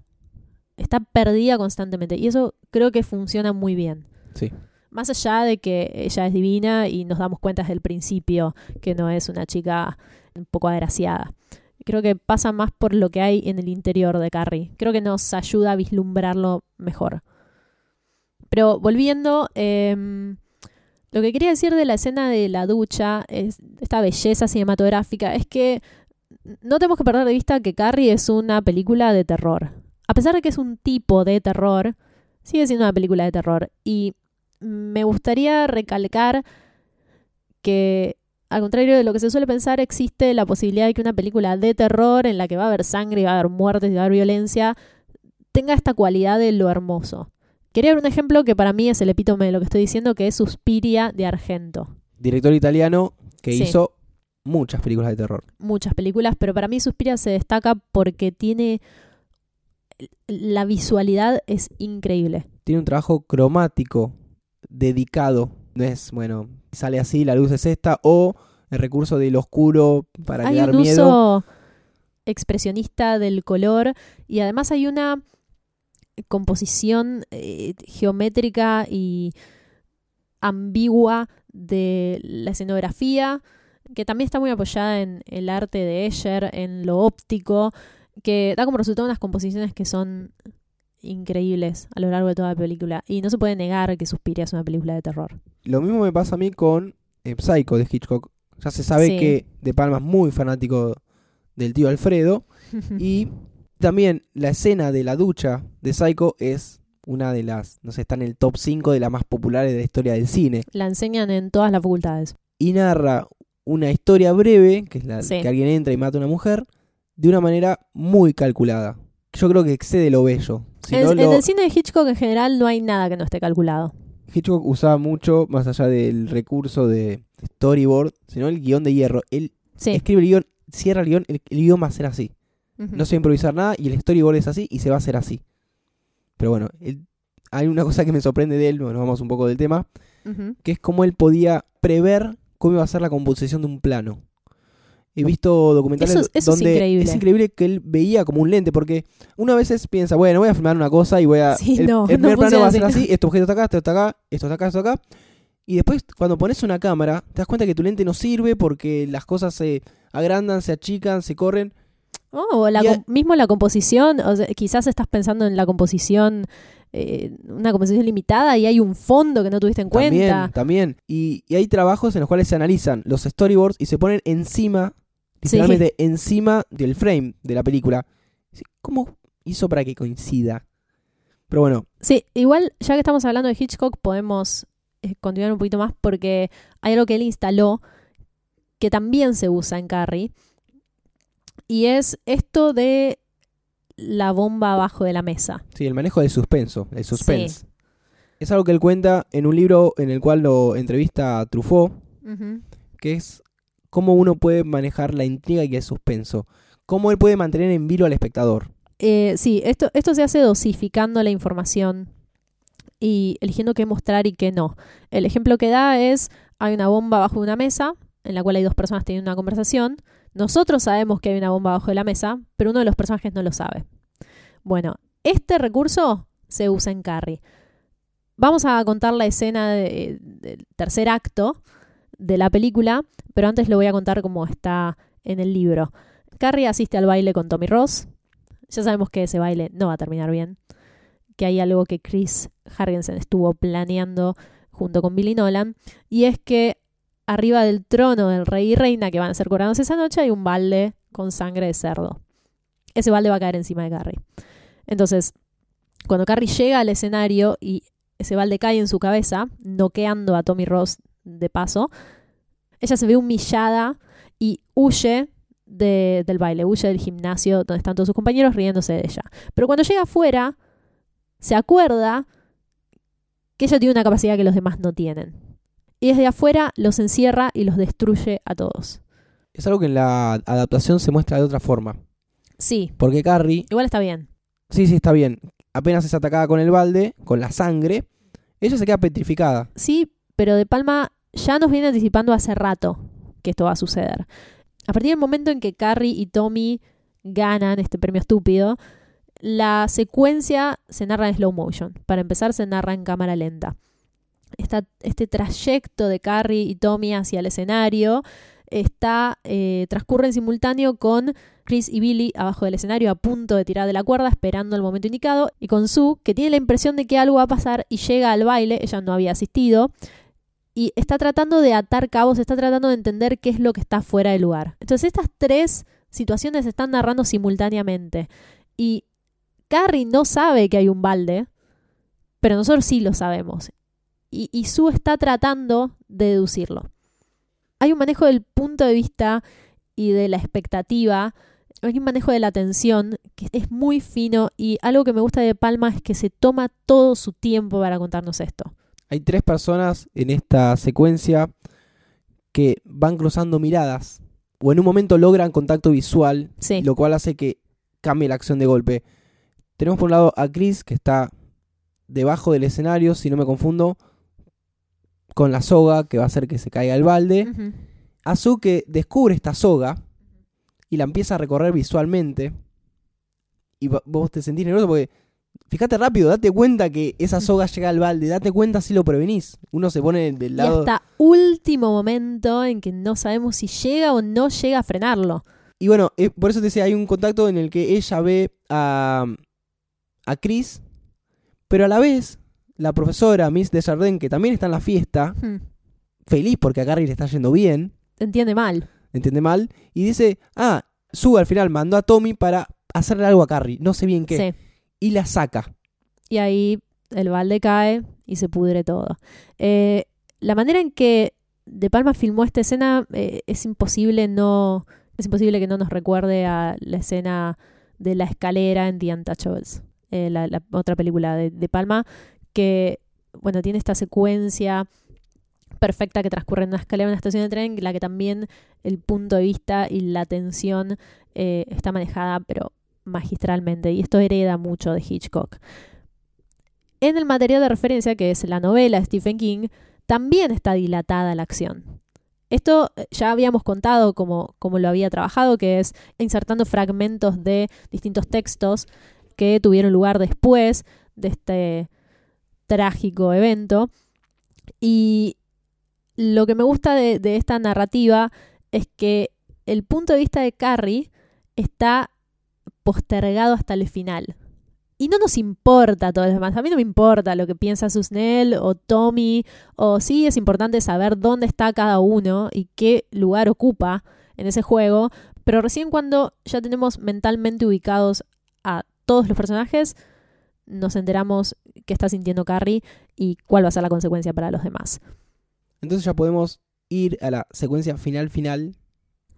Está perdida constantemente. Y eso creo que funciona muy bien. Sí. Más allá de que ella es divina y nos damos cuenta desde el principio que no es una chica un poco agraciada. Creo que pasa más por lo que hay en el interior de Carrie. Creo que nos ayuda a vislumbrarlo mejor. Pero volviendo, em, lo que quería decir de la escena de la ducha, es esta belleza cinematográfica, es que no tenemos que perder de vista que Carrie es una película de terror. A pesar de que es un tipo de terror, sigue siendo una película de terror. Y me gustaría recalcar que, al contrario de lo que se suele pensar, existe la posibilidad de que una película de terror, en la que va a haber sangre, y va a haber muertes, y va a haber violencia, tenga esta cualidad de lo hermoso. Quería dar un ejemplo que para mí es el epítome de lo que estoy diciendo, que es Suspiria de Argento. Director italiano que Sí. hizo muchas películas de terror. muchas películas, pero para mí Suspiria se destaca porque tiene la visualidad es increíble. Tiene un trabajo cromático dedicado. No es, bueno, sale así, la luz es esta, o el recurso del oscuro para hay crear un miedo. uso expresionista del color y además hay una composición eh, geométrica y ambigua de la escenografía que también está muy apoyada en el arte de Escher, en lo óptico, que da como resultado unas composiciones que son increíbles a lo largo de toda la película. Y no se puede negar que Suspiria es una película de terror. Lo mismo me pasa a mí con eh, Psycho de Hitchcock. Ya se sabe Sí. que De Palma es muy fanático del tío Alfredo. Y también la escena de la ducha de Psycho es una de las, no sé, está en el top 5 de las más populares de la historia del cine. la enseñan en todas las facultades. Y narra una historia breve, que es la Sí. que alguien entra y mata a una mujer, de una manera muy calculada. Yo creo que excede lo bello. Si en, no, en lo- el cine de Hitchcock en general no hay nada que no esté calculado. Hitchcock usaba mucho, más allá del recurso de storyboard, sino el guion de hierro. Él Sí. escribe el guion, cierra el guion, el, el guion va a ser así. No se va a improvisar nada y el storyboard es así y se va a hacer así. Pero bueno, él- hay una cosa que me sorprende de él, bueno, vamos un poco del tema, que es cómo él podía prever cómo iba a ser la composición de un plano. He visto documentales Eso es- donde increíble. es increíble que él veía como un lente, porque uno a veces piensa, bueno, voy a filmar una cosa y voy a... Sí, el, no, el no primer plano va a ser así, este objeto está acá, esto está acá, esto está acá, esto está acá. Y después, cuando pones una cámara, te das cuenta que tu lente no sirve porque las cosas se agrandan, se achican, se corren. Oh, o la a- mismo la composición, o sea, quizás estás pensando en la composición, eh, una composición limitada y hay un fondo que no tuviste en También, cuenta. también. Y, y hay trabajos en los cuales se analizan los storyboards y se ponen encima, Sí. literalmente encima del frame de la película. ¿Cómo hizo para que coincida? Pero bueno, Sí, igual ya que estamos hablando de Hitchcock podemos eh, continuar un poquito más porque hay algo que él instaló que también se usa en Carrie y es esto de la bomba abajo de la mesa. sí, el manejo del suspenso, el suspense. Es algo que él cuenta en un libro en el cual lo entrevista a Truffaut, que es cómo uno puede manejar la intriga y el suspenso. Cómo él puede mantener en vilo al espectador. Eh, sí, esto, se hace dosificando la información y eligiendo qué mostrar y qué no. El ejemplo que da es, hay una bomba bajo una mesa en la cual hay dos personas teniendo una conversación. Nosotros sabemos que hay una bomba bajo de la mesa, pero uno de los personajes no lo sabe. Bueno, este recurso se usa en Carrie. Vamos a contar la escena de- del tercer acto de la película, pero antes lo voy a contar como está en el libro. Carrie asiste al baile con Tommy Ross. Ya sabemos que ese baile no va a terminar bien. Que hay algo que Chris Hargensen estuvo planeando junto con Billy Nolan. Y es que arriba del trono del rey y reina que van a ser coronados esa noche hay un balde con sangre de cerdo. Ese balde va a caer encima de Carrie. Entonces, cuando Carrie llega al escenario y ese balde cae en su cabeza, noqueando a Tommy Ross de paso, ella se ve humillada y huye de- del baile, huye del gimnasio donde están todos sus compañeros riéndose de ella. Pero cuando llega afuera, se acuerda que ella tiene una capacidad que los demás no tienen. Y desde afuera los encierra y los destruye a todos. Es algo que en la adaptación se muestra de otra forma. Sí, Porque Carrie, igual está bien. sí, sí, está bien. Apenas es atacada con el balde, con la sangre, ella se queda petrificada. Sí, pero De Palma ya nos viene anticipando hace rato que esto va a suceder. A partir del momento en que Carrie y Tommy ganan este premio estúpido, la secuencia se narra en slow motion. Para empezar, se narra en cámara lenta. Este trayecto de Carrie y Tommy hacia el escenario está eh, transcurre en simultáneo con Chris y Billy abajo del escenario a punto de tirar de la cuerda esperando el momento indicado y con Sue que tiene la impresión de que algo va a pasar y llega al baile, ella no había asistido y está tratando de atar cabos, está tratando de entender qué es lo que está fuera de lugar. Entonces estas tres situaciones se están narrando simultáneamente y Carrie no sabe que hay un balde, pero nosotros sí lo sabemos. Y, y Sue está tratando de deducirlo. Hay un manejo del punto de vista y de la expectativa, hay un manejo de la atención que es muy fino y algo que me gusta de Palma es que se toma todo su tiempo para contarnos esto. Hay tres personas en esta secuencia que van cruzando miradas o en un momento logran contacto visual, Sí. lo cual hace que cambie la acción de golpe. Tenemos por un lado a Chris que está debajo del escenario, si no me confundo, con la soga que va a hacer que se caiga el balde. A Sue que descubre esta soga y la empieza a recorrer visualmente. Y vos te sentís nervioso porque, fíjate rápido, date cuenta que esa soga llega al balde, date cuenta si lo prevenís. Uno se pone del Y lado... hasta último momento en que no sabemos si llega o no llega a frenarlo. Y bueno, eh, por eso te decía, hay un contacto en el que ella ve a, a Chris, pero a la vez la profesora Miss Desjardins, que también está en la fiesta, Hmm. feliz porque a Carrie le está yendo bien, Entiende mal. entiende mal, y dice, ah, Sue al final mandó a Tommy para hacerle algo a Carrie, no sé bien qué, Sí. Y la saca. Y ahí el balde cae y se pudre todo. Eh, la manera en que De Palma filmó esta escena eh, es imposible no, Es imposible que no nos recuerde a la escena de la escalera en The Untouchables, eh, la, otra película de, de Palma, que, bueno, tiene esta secuencia perfecta que transcurre en una escalera en una estación de tren, la que también el punto de vista y la tensión está manejada, pero magistralmente, y esto hereda mucho de Hitchcock. En el material de referencia, que es la novela de Stephen King, también está dilatada la acción. Esto eh, ya habíamos contado como lo había trabajado, que es insertando fragmentos de distintos textos que tuvieron lugar después de este trágico evento. Y lo que me gusta de, de esta narrativa es que el punto de vista de Carrie está postergado hasta el final. Y no nos importa todo lo demás. A mí no me importa lo que piensa Susnell o Tommy. O sí es importante saber dónde está cada uno y qué lugar ocupa en ese juego. Pero recién cuando ya tenemos mentalmente ubicados a todos los personajes, nos enteramos qué está sintiendo Carrie y cuál va a ser la consecuencia para los demás. Entonces ya podemos ir a la secuencia final final.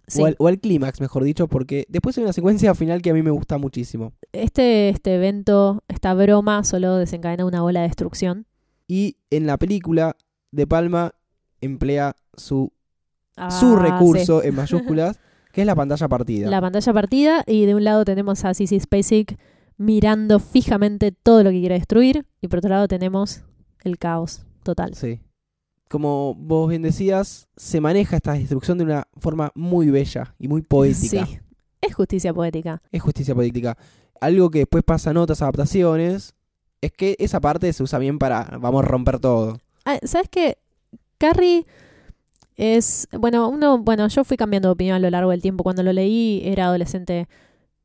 Sí. O al, o al clímax, mejor dicho, porque después hay una secuencia final que a mí me gusta muchísimo. Este, este evento, esta broma, solo desencadena una ola de destrucción. Y en la película, De Palma emplea su, Ah, su recurso sí. en mayúsculas, que es la pantalla partida. La pantalla partida y de un lado tenemos a Sissy Spacek mirando fijamente todo lo que quiere destruir y por otro lado tenemos el caos total. Sí. Como vos bien decías, se maneja esta destrucción de una forma muy bella y muy poética. Sí, es justicia poética. Es justicia poética. Algo que después pasa en otras adaptaciones es que esa parte se usa bien para vamos a romper todo. Ah, ¿Sabes qué? Carrie es, bueno, uno, bueno, yo fui cambiando de opinión a lo largo del tiempo. Cuando lo leí era adolescente,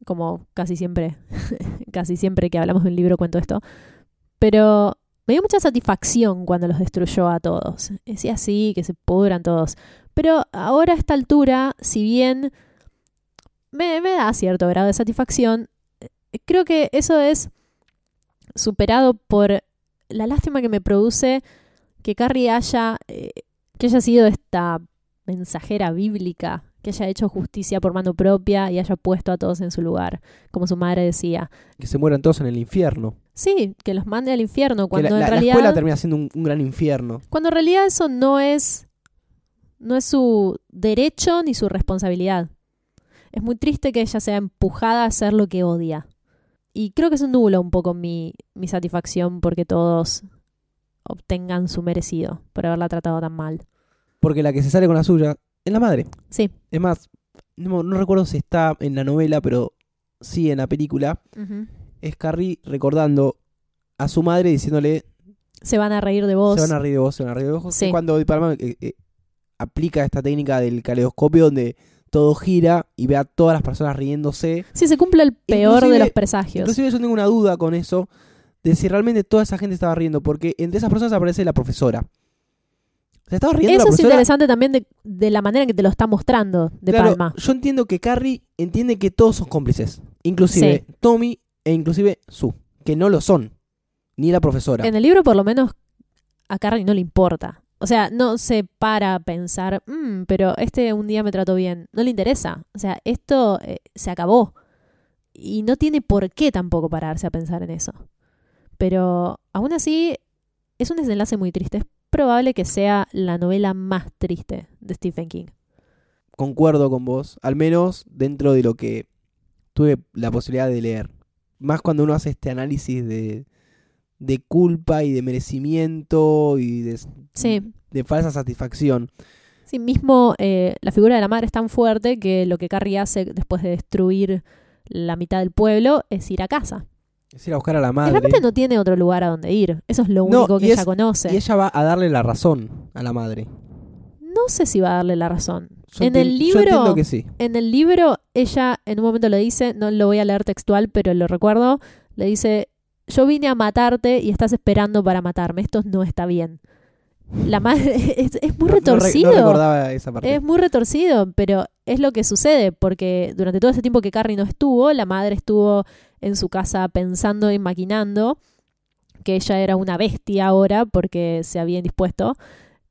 como casi siempre, casi siempre que hablamos de un libro cuento esto. Pero me dio mucha satisfacción cuando los destruyó a todos. Decía así, que se pudran todos. Pero ahora a esta altura, si bien me, da cierto grado de satisfacción, creo que eso es superado por la lástima que me produce que Carrie haya, eh, que haya sido esta mensajera bíblica, que haya hecho justicia por mano propia y haya puesto a todos en su lugar, como su madre decía. Que se mueran todos en el infierno. Sí, que los mande al infierno, cuando la, en la- la realidad... escuela termina siendo un, un gran infierno. Cuando en realidad eso no es no es su derecho ni su responsabilidad. Es muy triste que ella sea empujada a hacer lo que odia. Y creo que eso nubla un poco mi, mi satisfacción porque todos obtengan su merecido por haberla tratado tan mal. Porque la que se sale con la suya es la madre. Sí. Es más, no, no recuerdo si está en la novela, pero sí en la película. Es Carrie recordando a su madre diciéndole Se van a reír de vos. se van a reír de vos, se van a reír de vos. Sí. Es cuando Di Palma eh, eh, aplica esta técnica del caleidoscopio donde todo gira y ve a todas las personas riéndose. Sí, se cumple el peor Inclusive- de los presagios. Inclusive yo tengo una duda con eso de si realmente toda esa gente estaba riendo, porque entre esas personas aparece la profesora. ¿Se estaba riendo la Eso es interesante también de, de la manera en que te lo está mostrando de Claro, Palma. Yo entiendo que Carrie entiende que todos son cómplices. Inclusive Tommy e inclusive Sue. Que no lo son. Ni la profesora. En el libro, por lo menos, a Carrie no le importa. O sea, no se para a pensar, "Mm, pero este un día me trató bien. No le interesa. O sea, esto eh, se acabó. Y no tiene por qué tampoco pararse a pensar en eso. Pero aún así, es un desenlace muy triste. Probable que sea la novela más triste de Stephen King. Concuerdo con vos. Al menos dentro de lo que tuve la posibilidad de leer. Más cuando uno hace este análisis de, de culpa y de merecimiento y de, Sí. de falsa satisfacción. Sí, mismo eh, la figura de la madre es tan fuerte que lo que Carrie hace después de destruir la mitad del pueblo es ir a casa. Es ir a buscar a la madre. realmente no tiene otro lugar a donde ir. Eso es lo No, único que ella es- conoce. Y ella va a darle la razón a la madre. No sé si va a darle la razón. Yo En el libro- Yo que sí. En el libro, ella en un momento lo dice, no lo voy a leer textual, pero lo recuerdo, le dice, yo vine a matarte y estás esperando para matarme. Esto no está bien. La madre es, es muy No- no re- retorcido. No, recordaba esa parte. Es muy retorcido, pero es lo que sucede, porque durante todo ese tiempo que Carrie no estuvo, la madre estuvo en su casa pensando y maquinando que ella era una bestia ahora porque se había indispuesto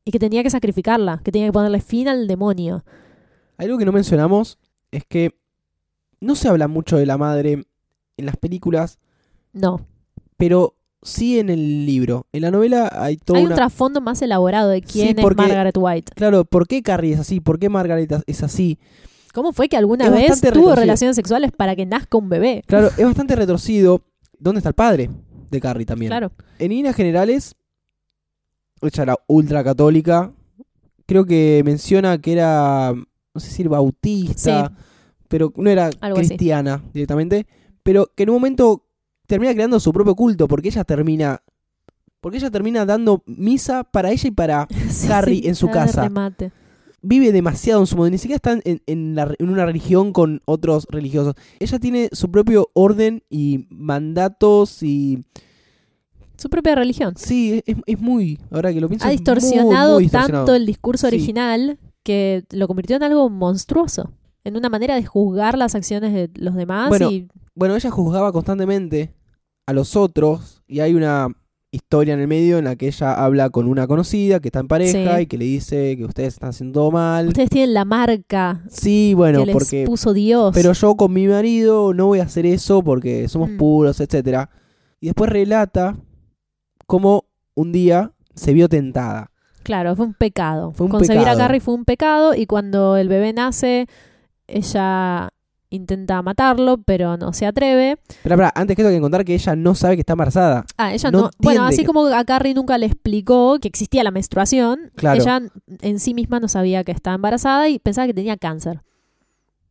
y que tenía que sacrificarla, que tenía que ponerle fin al demonio. Algo que no mencionamos es que no se habla mucho de la madre en las películas, No. pero sí en el libro. En la novela hay todo Hay una... un trasfondo más elaborado de quién es porque- Margaret White. Claro, ¿por qué Carrie es así? ¿Por qué Margaret es así? ¿Cómo fue que alguna Es vez tuvo retorcido. relaciones sexuales para que nazca un bebé? Claro, es bastante retorcido. ¿Dónde está el padre de Carrie también? Claro. En líneas generales, ella era ultra católica. Creo que menciona que era, no sé si era bautista, pero no era Algo así. cristiana directamente. Pero que en un momento termina creando su propio culto porque ella termina, porque ella termina dando misa para ella y para Sí, Harry sí, en su casa. remate. vive demasiado en su mundo, ni siquiera está en, en la- en una religión con otros religiosos. Ella tiene su propio orden y mandatos y... Su propia religión. Sí, es, es muy... Ahora que lo pienso... Ha es muy, distorsionado muy distorsionado. tanto el discurso Sí. original que lo convirtió en algo monstruoso. En una manera de juzgar las acciones de los demás Bueno, y Bueno, ella juzgaba constantemente a los otros y hay una historia en el medio en la que ella habla con una conocida que está en pareja Sí. y que le dice que ustedes están haciendo todo mal. ustedes tienen la marca Sí, bueno, que les porque... puso Dios. Pero yo con mi marido no voy a hacer eso porque somos Mm. puros, etcétera. Y después relata cómo un día se vio tentada. Claro, fue un pecado. Fue un Concebir pecado. a Carrie fue un pecado y cuando el bebé nace, ella intenta matarlo, pero no se atreve. Pero, espera, antes que hay que contar que ella no sabe que está embarazada. Ah, ella No no. bueno, así que- como a Carrie nunca le explicó que existía la menstruación, Claro. ella en sí misma no sabía que estaba embarazada y pensaba que tenía cáncer.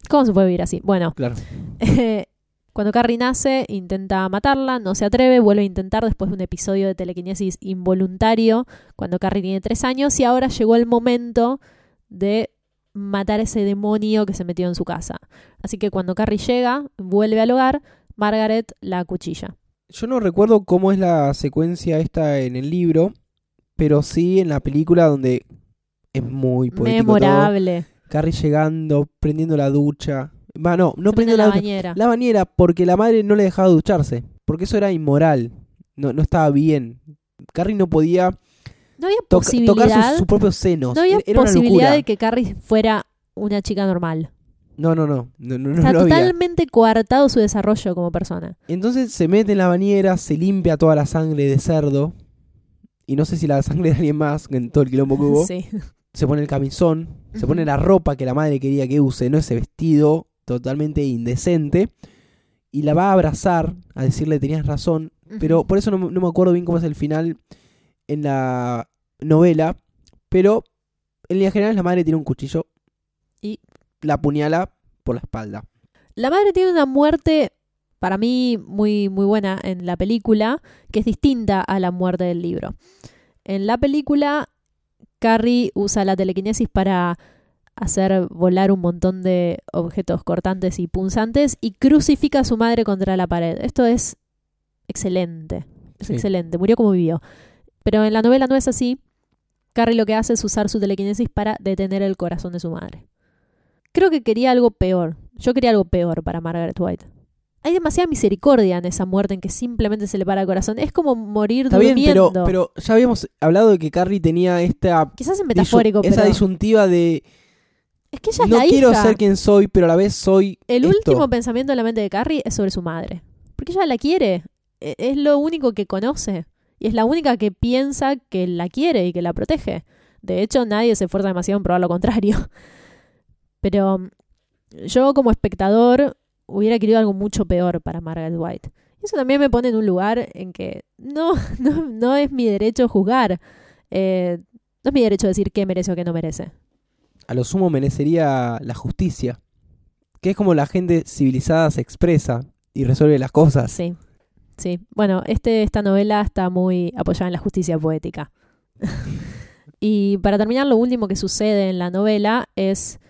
¿Cómo se puede vivir así? Bueno, Claro. cuando Carrie nace, intenta matarla, no se atreve, vuelve a intentar después de un episodio de telequinesis involuntario cuando Carrie tiene tres años y ahora llegó el momento de matar a ese demonio que se metió en su casa. Así que cuando Carrie llega, vuelve al hogar, Margaret la acuchilla. Yo no recuerdo cómo es la secuencia esta en el libro, pero sí en la película donde es muy poético todo. Memorable. Carrie llegando, prendiendo la ducha. Va, no, no prendiendo en la, bañera. La bañera porque la madre no le dejaba ducharse. Porque eso era inmoral. No, no estaba bien. Carrie no podía No había to- posibilidad, tocar sus, sus propios senos. no había Era- una posibilidad de que Carrie fuera una chica normal. No, no, no. No, no, no Está había. totalmente coartado su desarrollo como persona. Entonces se mete en la bañera, se limpia toda la sangre de cerdo. Y no sé si la sangre de alguien más en todo el quilombo que hubo. Sí. Se pone el camisón, se pone la ropa que la madre quería que use, no ese vestido totalmente indecente. Y la va a abrazar, a decirle tenías razón. Pero por eso no, no me acuerdo bien cómo es el final en la novela. Pero en línea general la madre tiene un cuchillo Y- la apuñala por la espalda. La madre tiene una muerte, para mí, muy, muy buena en la película, que es distinta a la muerte del libro. En la película, Carrie usa la telequinesis para hacer volar un montón de objetos cortantes y punzantes y crucifica a su madre contra la pared. Esto es excelente. Es Sí. excelente. Murió como vivió. Pero en la novela no es así. Carrie lo que hace es usar su telequinesis para detener el corazón de su madre. Creo que quería algo peor. Yo quería algo peor para Margaret White. Hay demasiada misericordia en esa muerte en que simplemente se le para el corazón. Es como morir Está bien, durmiendo. pero, pero ya habíamos hablado de que Carrie tenía esta Quizás en disu- metafórico, esa pero disyuntiva de es que ella es no la quiero hija. ser quien soy, pero a la vez soy El esto. último pensamiento de la mente de Carrie es sobre su madre. Porque ella la quiere. E- Es lo único que conoce. Y es la única que piensa que la quiere y que la protege. De hecho, nadie se esfuerza demasiado en probar lo contrario. Pero mm, yo como espectador hubiera querido algo mucho peor para Margaret White. Eso también me pone en un lugar en que no, no, no es mi derecho juzgar. Eh, no es mi derecho decir qué merece o qué no merece. A lo sumo merecería la justicia, que es como la gente civilizada se expresa y resuelve las cosas. Sí, sí. Bueno, este, esta novela está muy apoyada en la justicia poética. y para terminar, lo último que sucede en la novela es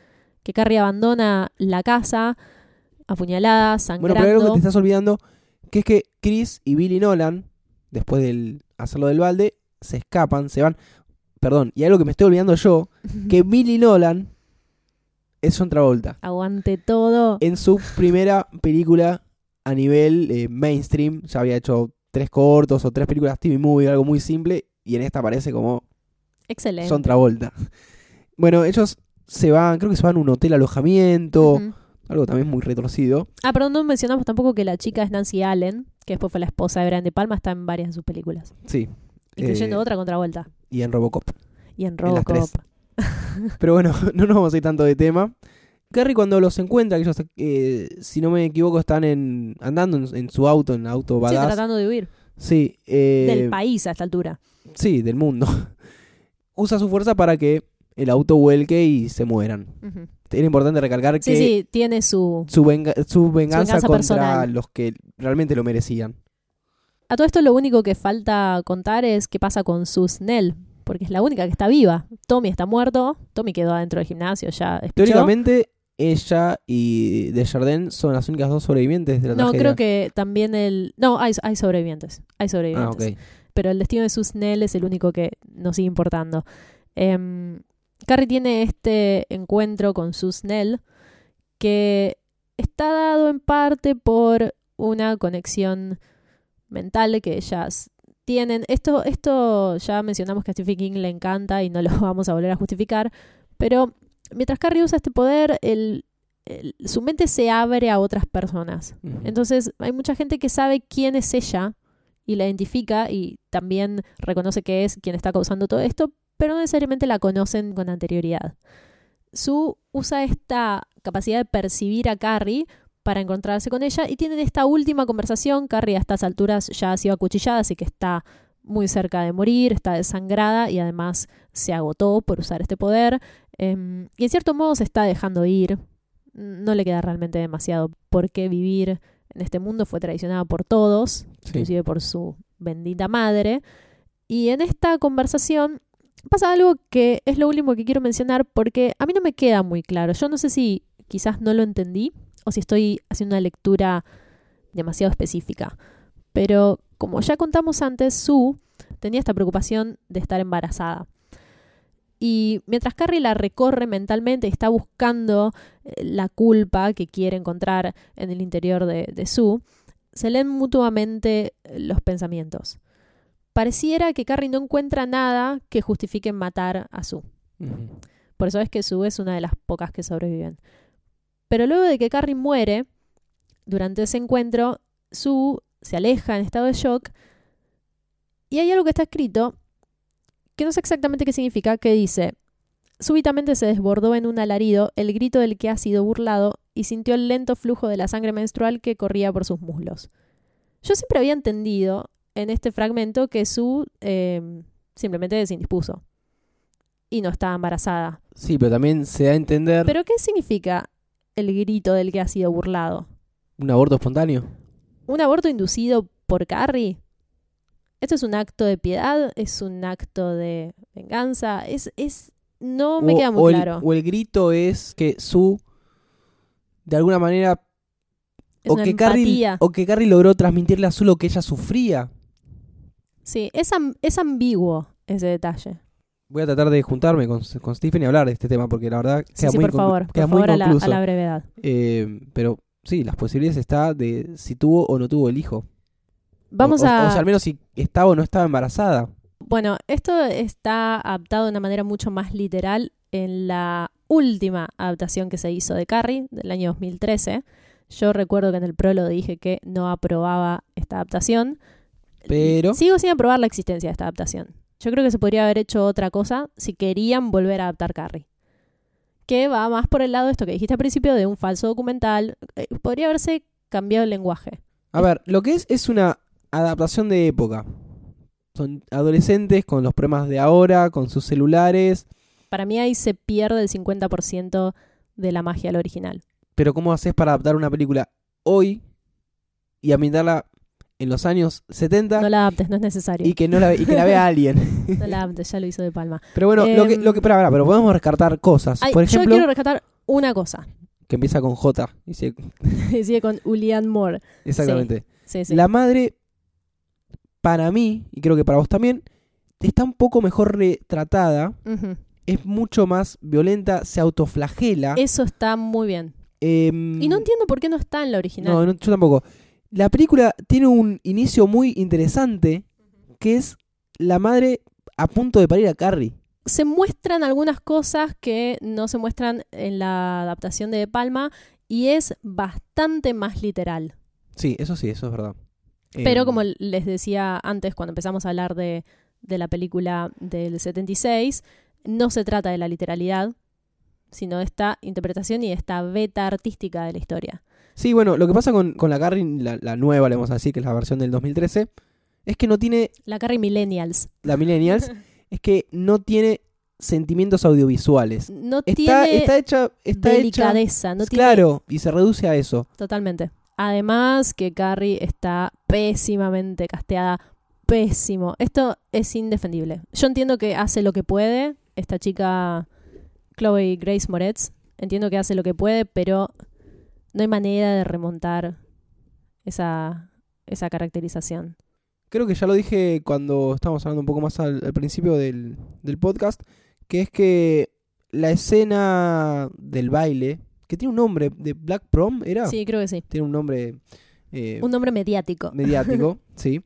que Carrie abandona la casa, apuñalada, Bueno, sangrando. pero hay algo que te estás olvidando, que es que Chris y Billy Nolan, después de hacerlo del balde, se escapan, se van. Perdón, y algo que me estoy olvidando yo, que Billy Nolan es John Travolta. Aguante todo. En su primera película a nivel eh, mainstream, ya había hecho tres cortos o tres películas TV movie, algo muy simple, y en esta aparece como Excelente. John Travolta. Bueno, ellos se van, creo que se van a un hotel alojamiento, algo también muy retorcido. Ah, perdón, no mencionamos tampoco que la chica es Nancy Allen, que después fue la esposa de Brian De Palma, está en varias de sus películas. Sí. Incluyendo Eh, otra contravuelta. Y en Robocop. Y en. Robocop. Pero bueno, no nos vamos a ir tanto de tema. Carrie cuando los encuentra, que ellos, eh, si no me equivoco, están en, andando en, en su auto, en auto Sí, badass. tratando de huir. Sí, eh, Del país a esta altura. sí, del mundo. Usa su fuerza para que el auto vuelque y se mueran. Ujú. Era importante recalcar Sí, que sí, tiene su... Su, venga- su venganza venganza contra personal. los que realmente lo merecían. A todo esto lo único que falta contar es qué pasa con Sus Nell, porque es la única que está viva. Tommy está muerto, Tommy quedó adentro del gimnasio, ya. Teóricamente, ella y Desjardins son las únicas dos sobrevivientes de la No, tragedia. creo que también el... No, hay, hay sobrevivientes, hay Ah, sobrevivientes. ok. Pero el destino de Sus Nell es el único que nos sigue importando. Em, Carrie tiene este encuentro con Sus Nell que está dado en parte por una conexión mental que ellas tienen. Esto, esto ya mencionamos que a Stephen King le encanta y no lo vamos a volver a justificar, pero mientras Carrie usa este poder, el- el- su mente se abre a otras personas. Entonces hay mucha gente que sabe quién es ella y la identifica y también reconoce que es quien está causando todo esto, pero no necesariamente la conocen con anterioridad. Su usa esta capacidad de percibir a Carrie para encontrarse con ella y tienen esta última conversación. Carrie a estas alturas ya ha sido acuchillada, así que está muy cerca de morir, está desangrada y además se agotó por usar este poder. Em, y en cierto modo se está dejando ir. No le queda realmente demasiado por qué vivir en este mundo. Fue traicionada por todos, Sí. inclusive por su bendita madre. Y en esta conversación pasa algo que es lo último que quiero mencionar porque a mí no me queda muy claro. Yo no sé si quizás no lo entendí o si estoy haciendo una lectura demasiado específica. Pero como ya contamos antes, Sue tenía esta preocupación de estar embarazada. Y mientras Carrie la recorre mentalmente y está buscando eh, la culpa que quiere encontrar en el interior de, de Sue, se leen mutuamente eh, los pensamientos. Pareciera que Carrie no encuentra nada que justifique matar a Sue. Por eso es que Sue es una de las pocas que sobreviven. Pero luego de que Carrie muere, durante ese encuentro, Sue se aleja en estado de shock y hay algo que está escrito que no sé exactamente qué significa, que dice, súbitamente se desbordó en un alarido el grito del que ha sido burlado y sintió el lento flujo de la sangre menstrual que corría por sus muslos. Yo siempre había entendido en este fragmento que Sue eh, simplemente se indispuso y no estaba embarazada. Sí, pero también se da a entender ¿Pero qué significa el grito del que ha sido burlado? un aborto espontáneo. ¿Un aborto inducido por Carrie? ¿Esto es un acto de piedad? ¿Es un acto de venganza? Es, es, no me o, queda o muy el, claro. o el grito es que Sue, de alguna manera, Es o que, Carrie, o que Carrie logró transmitirle a Sue lo que ella sufría. Sí, es, am- es ambiguo ese detalle. Voy a tratar de juntarme con, con Stephen y hablar de este tema, porque la verdad Sí, queda sí, muy, por favor, queda por muy favor a la, inconcluso. a la brevedad. Eh, pero sí, las posibilidades está de si tuvo o no tuvo el hijo. Vamos o, o- a... O sea, al menos si estaba o no estaba embarazada. Bueno, esto está adaptado de una manera mucho más literal en la última adaptación que se hizo de Carrie, del año 2013. Yo recuerdo que en el prólogo dije que no aprobaba esta adaptación. Pero- Sigo sin aprobar la existencia de esta adaptación. Yo creo que se podría haber hecho otra cosa si querían volver a adaptar Carrie. Que va más por el lado de esto que dijiste al principio de un falso documental. Eh, podría haberse cambiado el lenguaje. A ver, lo que es es una adaptación de época. Son adolescentes con los problemas de ahora, con sus celulares. Para mí ahí se pierde el 50% de la magia al original. Pero ¿cómo haces para adaptar una película hoy y ambientarla en los años 70 No la adaptes, no es necesario. y que no la, y que la vea alguien? No la adaptes, ya lo hizo de palma. Pero bueno, lo que, lo que, pará, pero podemos rescatar cosas. Ay, Por yo ejemplo, quiero rescatar una cosa. que empieza con J. Dice, Sigue con Julianne Moore. exactamente. Sí, sí. La madre, para mí, y creo que para vos también, está un poco mejor retratada. Es mucho más violenta, se autoflagela. Eso está muy bien. em, Y no entiendo por qué no está en la original. No, no, yo tampoco. La película tiene un inicio muy interesante, que es la madre a punto de parir a Carrie. Se muestran algunas cosas que no se muestran en la adaptación de De Palma y es bastante más literal. Sí, eso sí, eso es verdad. Pero Em, como les decía antes cuando empezamos a hablar de, de la película del 76, no se trata de la literalidad, sino de esta interpretación y de esta beta artística de la historia. Sí, bueno, lo que pasa con, con la Carrie, la, la nueva, le vamos a decir, que es la versión del 2013, es que no tiene, La Carrie Millennials. la Millennials, es que no tiene sentimientos audiovisuales. No Está, tiene está hecha, está hecha, delicadeza, no tiene claro, y se reduce a eso. Totalmente. Además que Carrie está pésimamente casteada. Pésimo. Esto es indefendible. Yo entiendo que hace lo que puede. Esta chica, Chloe Grace Moretz, entiendo que hace lo que puede, pero no hay manera de remontar esa, esa caracterización. Creo que ya lo dije cuando estábamos hablando un poco más al, principio del, del podcast, que es que la escena del baile, que tiene un nombre, de Black Prom, ¿era? Sí, creo que sí. Tiene un nombre eh, Un nombre mediático. mediático, sí.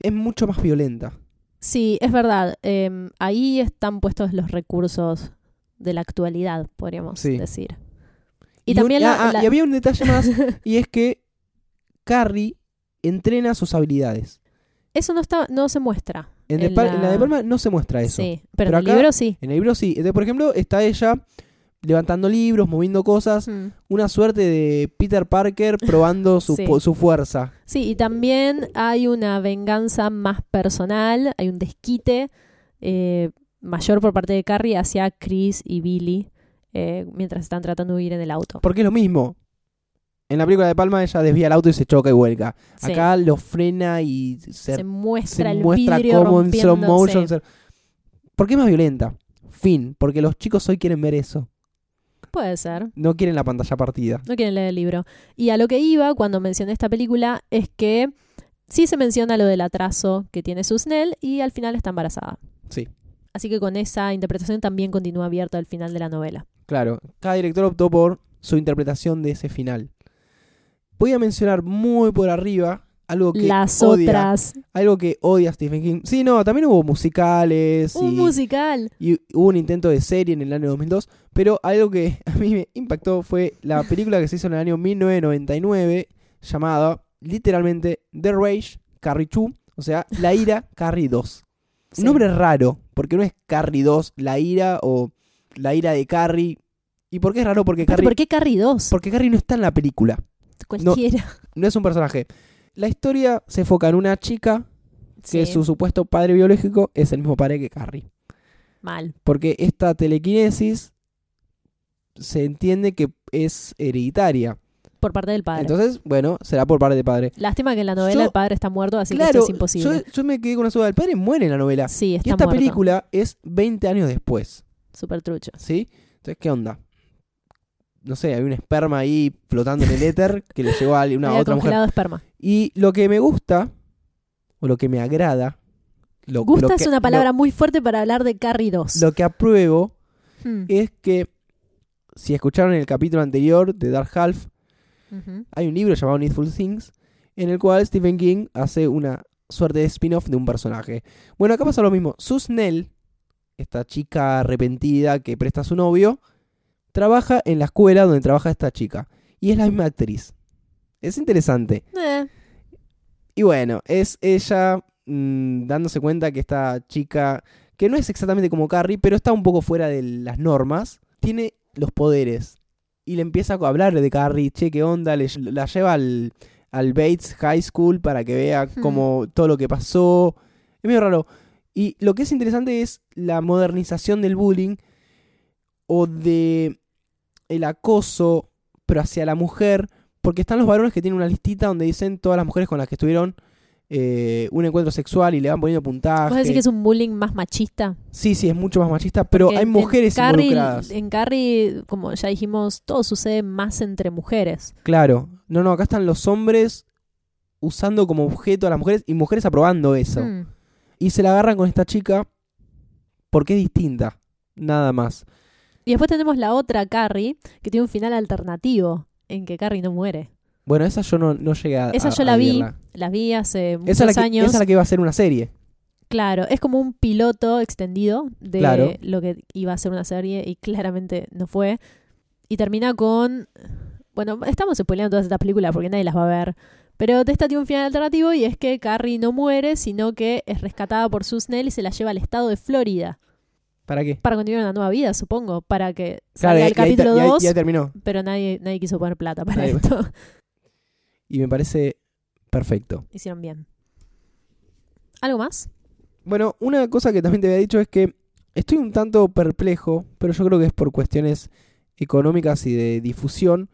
Es mucho más violenta. Sí, es verdad. Eh, ahí están puestos los recursos de la actualidad, podríamos Sí. decir. Y, también la- ah, ah, la- y había un detalle más, y es que Carrie entrena sus habilidades. Eso no está, no se muestra. En, la- en la de Palma no se muestra eso. Sí, pero, Pero en el libro sí. En el libro sí. Entonces, por ejemplo, está ella levantando libros, moviendo cosas, Mm. una suerte de Peter Parker probando su, Sí. po- su fuerza. Sí, y también hay una venganza más personal, hay un desquite eh, mayor por parte de Carrie hacia Chris y Billy eh, mientras están tratando de huir en el auto. Porque es lo mismo. En la película de Palma ella desvía el auto y se choca y vuelca. Sí, Acá lo frena y se, se se muestra el muestra vidrio como en slow motion. se- ¿Por qué es más violenta? Fin. Porque los chicos hoy quieren ver eso. Puede ser. No quieren la pantalla partida. No quieren leer el libro. Y a lo que iba cuando mencioné esta película es que sí se menciona lo del atraso que tiene Susnell y al final está embarazada. Sí. Así que con esa interpretación también continúa abierto el final de la novela. Claro. Cada director optó por su interpretación de ese final. Voy a mencionar muy por arriba algo que Las odia. otras. Algo que odia Stephen King. Sí, no, también hubo musicales. Un y, musical. y hubo un intento de serie en el año 2002. Pero algo que a mí me impactó fue la película que se hizo en el año 1999 llamada literalmente The Rage Carrie 2. O sea, La Ira Carrie 2. Sí. Un nombre raro, porque no es Carrie 2, La Ira o La Ira de Carrie. ¿Y por qué es raro? Porque Carrie, ¿Por qué Carrie 2? porque Carrie no está en la película. Cualquiera. No es un personaje. La historia se enfoca en una chica que Sí, su supuesto padre biológico es el mismo padre que Carrie. Mal. Porque esta telequinesis se entiende que es hereditaria. Por parte del padre. Entonces, bueno, será por parte del padre. Lástima que en la novela Yo- el padre está muerto, así que esto es imposible. yo, yo me quedé con la duda. El padre muere en la novela. Sí, está y esta muerto. película es 20 años después. Súper trucho. ¿Sí? Entonces, ¿qué onda? No sé, hay un esperma ahí flotando en el éter que le llegó a una Había otra mujer. esperma. Y lo que me gusta, o lo que me agrada, lo, Gusta lo es que- una palabra muy fuerte para hablar de Carrie 2. Lo, que apruebo Hmm. es que, si escucharon el capítulo anterior de Dark Half, hay un libro llamado Needful Things, en el cual Stephen King hace una suerte de spin-off de un personaje. Bueno, acá pasa lo mismo. Susnell, esta chica arrepentida que presta a su novio, trabaja en la escuela donde trabaja esta chica. Y es la misma actriz. Es interesante. Eh, Y bueno, es ella mm, dándose cuenta que esta chica, que no es exactamente como Carrie, pero está un poco fuera de las normas, tiene los poderes. Y le empieza a hablar de Carrie, che, qué onda, le- la lleva al, al Bates High School para que vea Hmm. como todo lo que pasó. Es medio raro. Y lo que es interesante es la modernización del bullying o de el acoso, pero hacia la mujer, porque están los varones que tienen una listita donde dicen todas las mujeres con las que estuvieron eh, un encuentro sexual y le van poniendo puntaje. ¿Vos decís que es un bullying más machista? Sí, sí, es mucho más machista, pero Porque hay mujeres en Carrie- involucradas. En Carrie, como ya dijimos, todo sucede más entre mujeres. Claro. No, no, acá están los hombres usando como objeto a las mujeres y mujeres aprobando eso. Hmm. Y se la agarran con esta chica porque es distinta. Nada más. Y después tenemos la otra Carrie, que tiene un final alternativo, en que Carrie no muere. Bueno, esa yo no, no llegué a. Esa a- yo la vi, verla. la vi hace muchos Esa es, la que, años. esa es la que iba a ser una serie. Claro, es como un piloto extendido de Claro. lo que iba a ser una serie y claramente no fue. Y termina con Bueno, estamos spoileando todas estas películas porque nadie las va a ver. Pero esta tiene un final alternativo y es que Carrie no muere, sino que es rescatada por Susnell y se la lleva al estado de Florida. ¿Para qué? Para continuar una nueva vida, supongo. Para que salga el capítulo te- y ahí- 2. y ahí terminó. Pero nadie, nadie quiso poner plata para Nadie- esto. Y me parece perfecto. Hicieron bien. ¿Algo más? Bueno, una cosa que también te había dicho es que estoy un tanto perplejo, pero yo creo que es por cuestiones económicas y de difusión,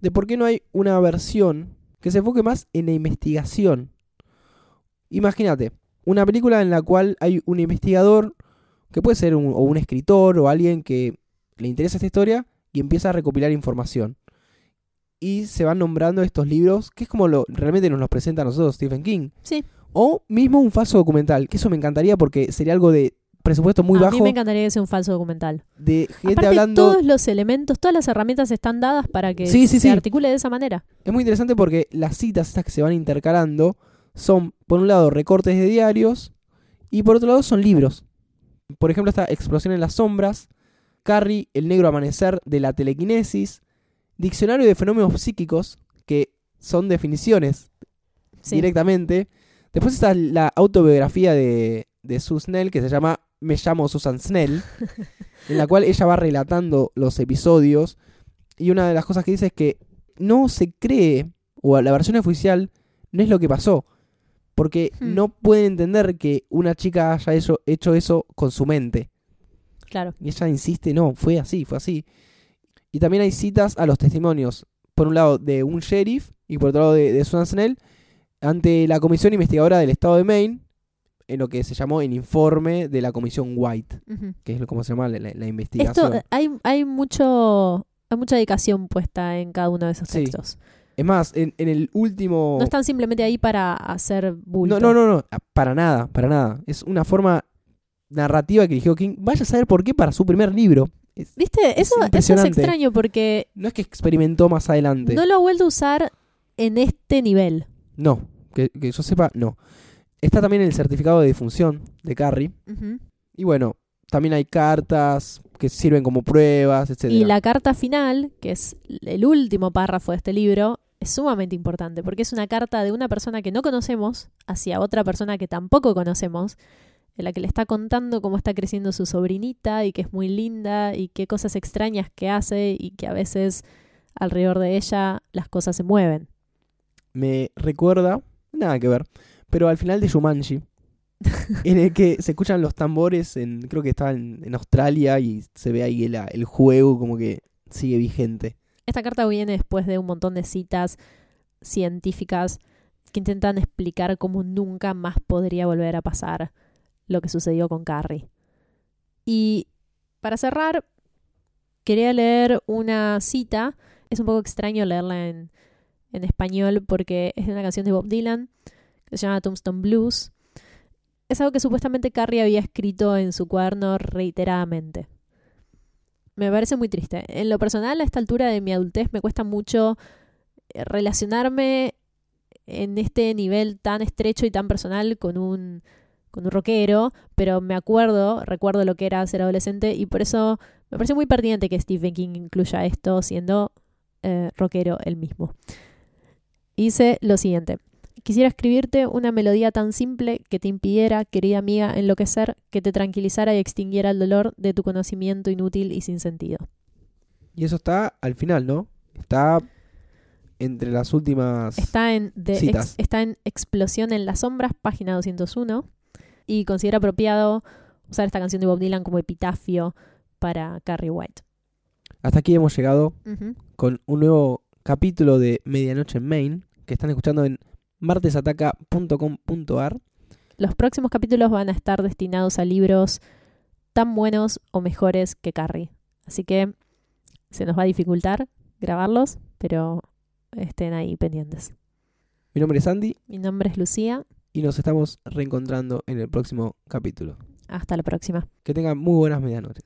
de por qué no hay una versión que se enfoque más en la investigación. Imagínate, una película en la cual hay un investigador, que puede ser un, o un escritor o alguien que le interesa esta historia y empieza a recopilar información. Y se van nombrando estos libros, que es como lo realmente nos los presenta a nosotros Stephen King. Sí. O mismo un falso documental, que eso me encantaría porque sería algo de presupuesto muy a bajo mí me encantaría que sea un falso documental. de gente Aparte, hablando. todos los elementos, todas las herramientas están dadas para que Sí, sí, se sí. articule de esa manera. Es muy interesante porque las citas estas que se van intercalando son, por un lado, recortes de diarios y por otro lado son libros. Por ejemplo, esta Explosión en las sombras, Carrie, El negro amanecer de la telequinesis, Diccionario de fenómenos psíquicos, que son definiciones Sí. directamente. Después está la autobiografía de, de Sue Snell, que se llama Me llamo Susan Snell, en la cual ella va relatando los episodios. Y una de las cosas que dice es que no se cree, o la versión oficial, no es lo que pasó. Porque Hmm. no pueden entender que una chica haya hecho, hecho eso con su mente. Claro. Y ella insiste, no, fue así, fue así. Y también hay citas a los testimonios, por un lado de un sheriff y por otro lado de, de Susan Snell, ante la comisión investigadora del estado de Maine, en lo que se llamó el informe de la comisión White, que es lo como se llama la, investigación. Esto, eh, hay, hay mucho hay mucha dedicación puesta en cada uno de esos Sí. Es más, en, en el último... No están simplemente ahí para hacer bulto. no, no, no, no, para nada, para nada. Es una forma narrativa que eligió King. Vaya a saber por qué para su primer libro. Es- ¿Viste? Es Eso, eso es extraño porque no es que experimentó más adelante. no lo ha vuelto a usar en este nivel. No, que, que yo sepa, no. Está también el certificado de difunción de Carrie. Y bueno, también hay cartas que sirven como pruebas, etc. Y la carta final, que es el último párrafo de este libro, es sumamente importante porque es una carta de una persona que no conocemos hacia otra persona que tampoco conocemos, en la que le está contando cómo está creciendo su sobrinita y que es muy linda y qué cosas extrañas que hace y que a veces alrededor de ella las cosas se mueven. Me recuerda, nada que ver, pero al final de Shumanji, en el que se escuchan los tambores, creo que estaba en, Australia y se ve ahí el, juego como que sigue vigente. Esta carta viene después de un montón de citas científicas que intentan explicar cómo nunca más podría volver a pasar lo que sucedió con Carrie. Y para cerrar, quería leer una cita. Es un poco extraño leerla en, en español porque es una canción de Bob Dylan que se llama Tombstone Blues. Es algo que supuestamente Carrie había escrito en su cuaderno reiteradamente. Me parece muy triste. En lo personal, a esta altura de mi adultez, me cuesta mucho eh, relacionarme en este nivel tan estrecho y tan personal con un, con un rockero, pero me acuerdo, recuerdo lo que era ser adolescente y por eso me parece muy pertinente que Stephen King incluya esto siendo eh, rockero él mismo. Hice lo siguiente. Quisiera escribirte una melodía tan simple que te impidiera, querida amiga, enloquecer, que te tranquilizara y extinguiera el dolor de tu conocimiento inútil y sin sentido. Y eso está al final, ¿no? Está entre las últimas... Está en, de Citas. ex- está en Explosión en las sombras, página 201, y considera apropiado usar esta canción de Bob Dylan como epitafio para Carrie White. Hasta aquí hemos llegado con un nuevo capítulo de Medianoche en Maine, que están escuchando en martesataca.com.ar. Los próximos capítulos van a estar destinados a libros tan buenos o mejores que Carrie. Así que se nos va a dificultar grabarlos, pero estén ahí pendientes. Mi nombre es Andy Mi nombre es Lucía. y nos estamos reencontrando en el próximo capítulo. Hasta la próxima. Que tengan muy buenas medianoches.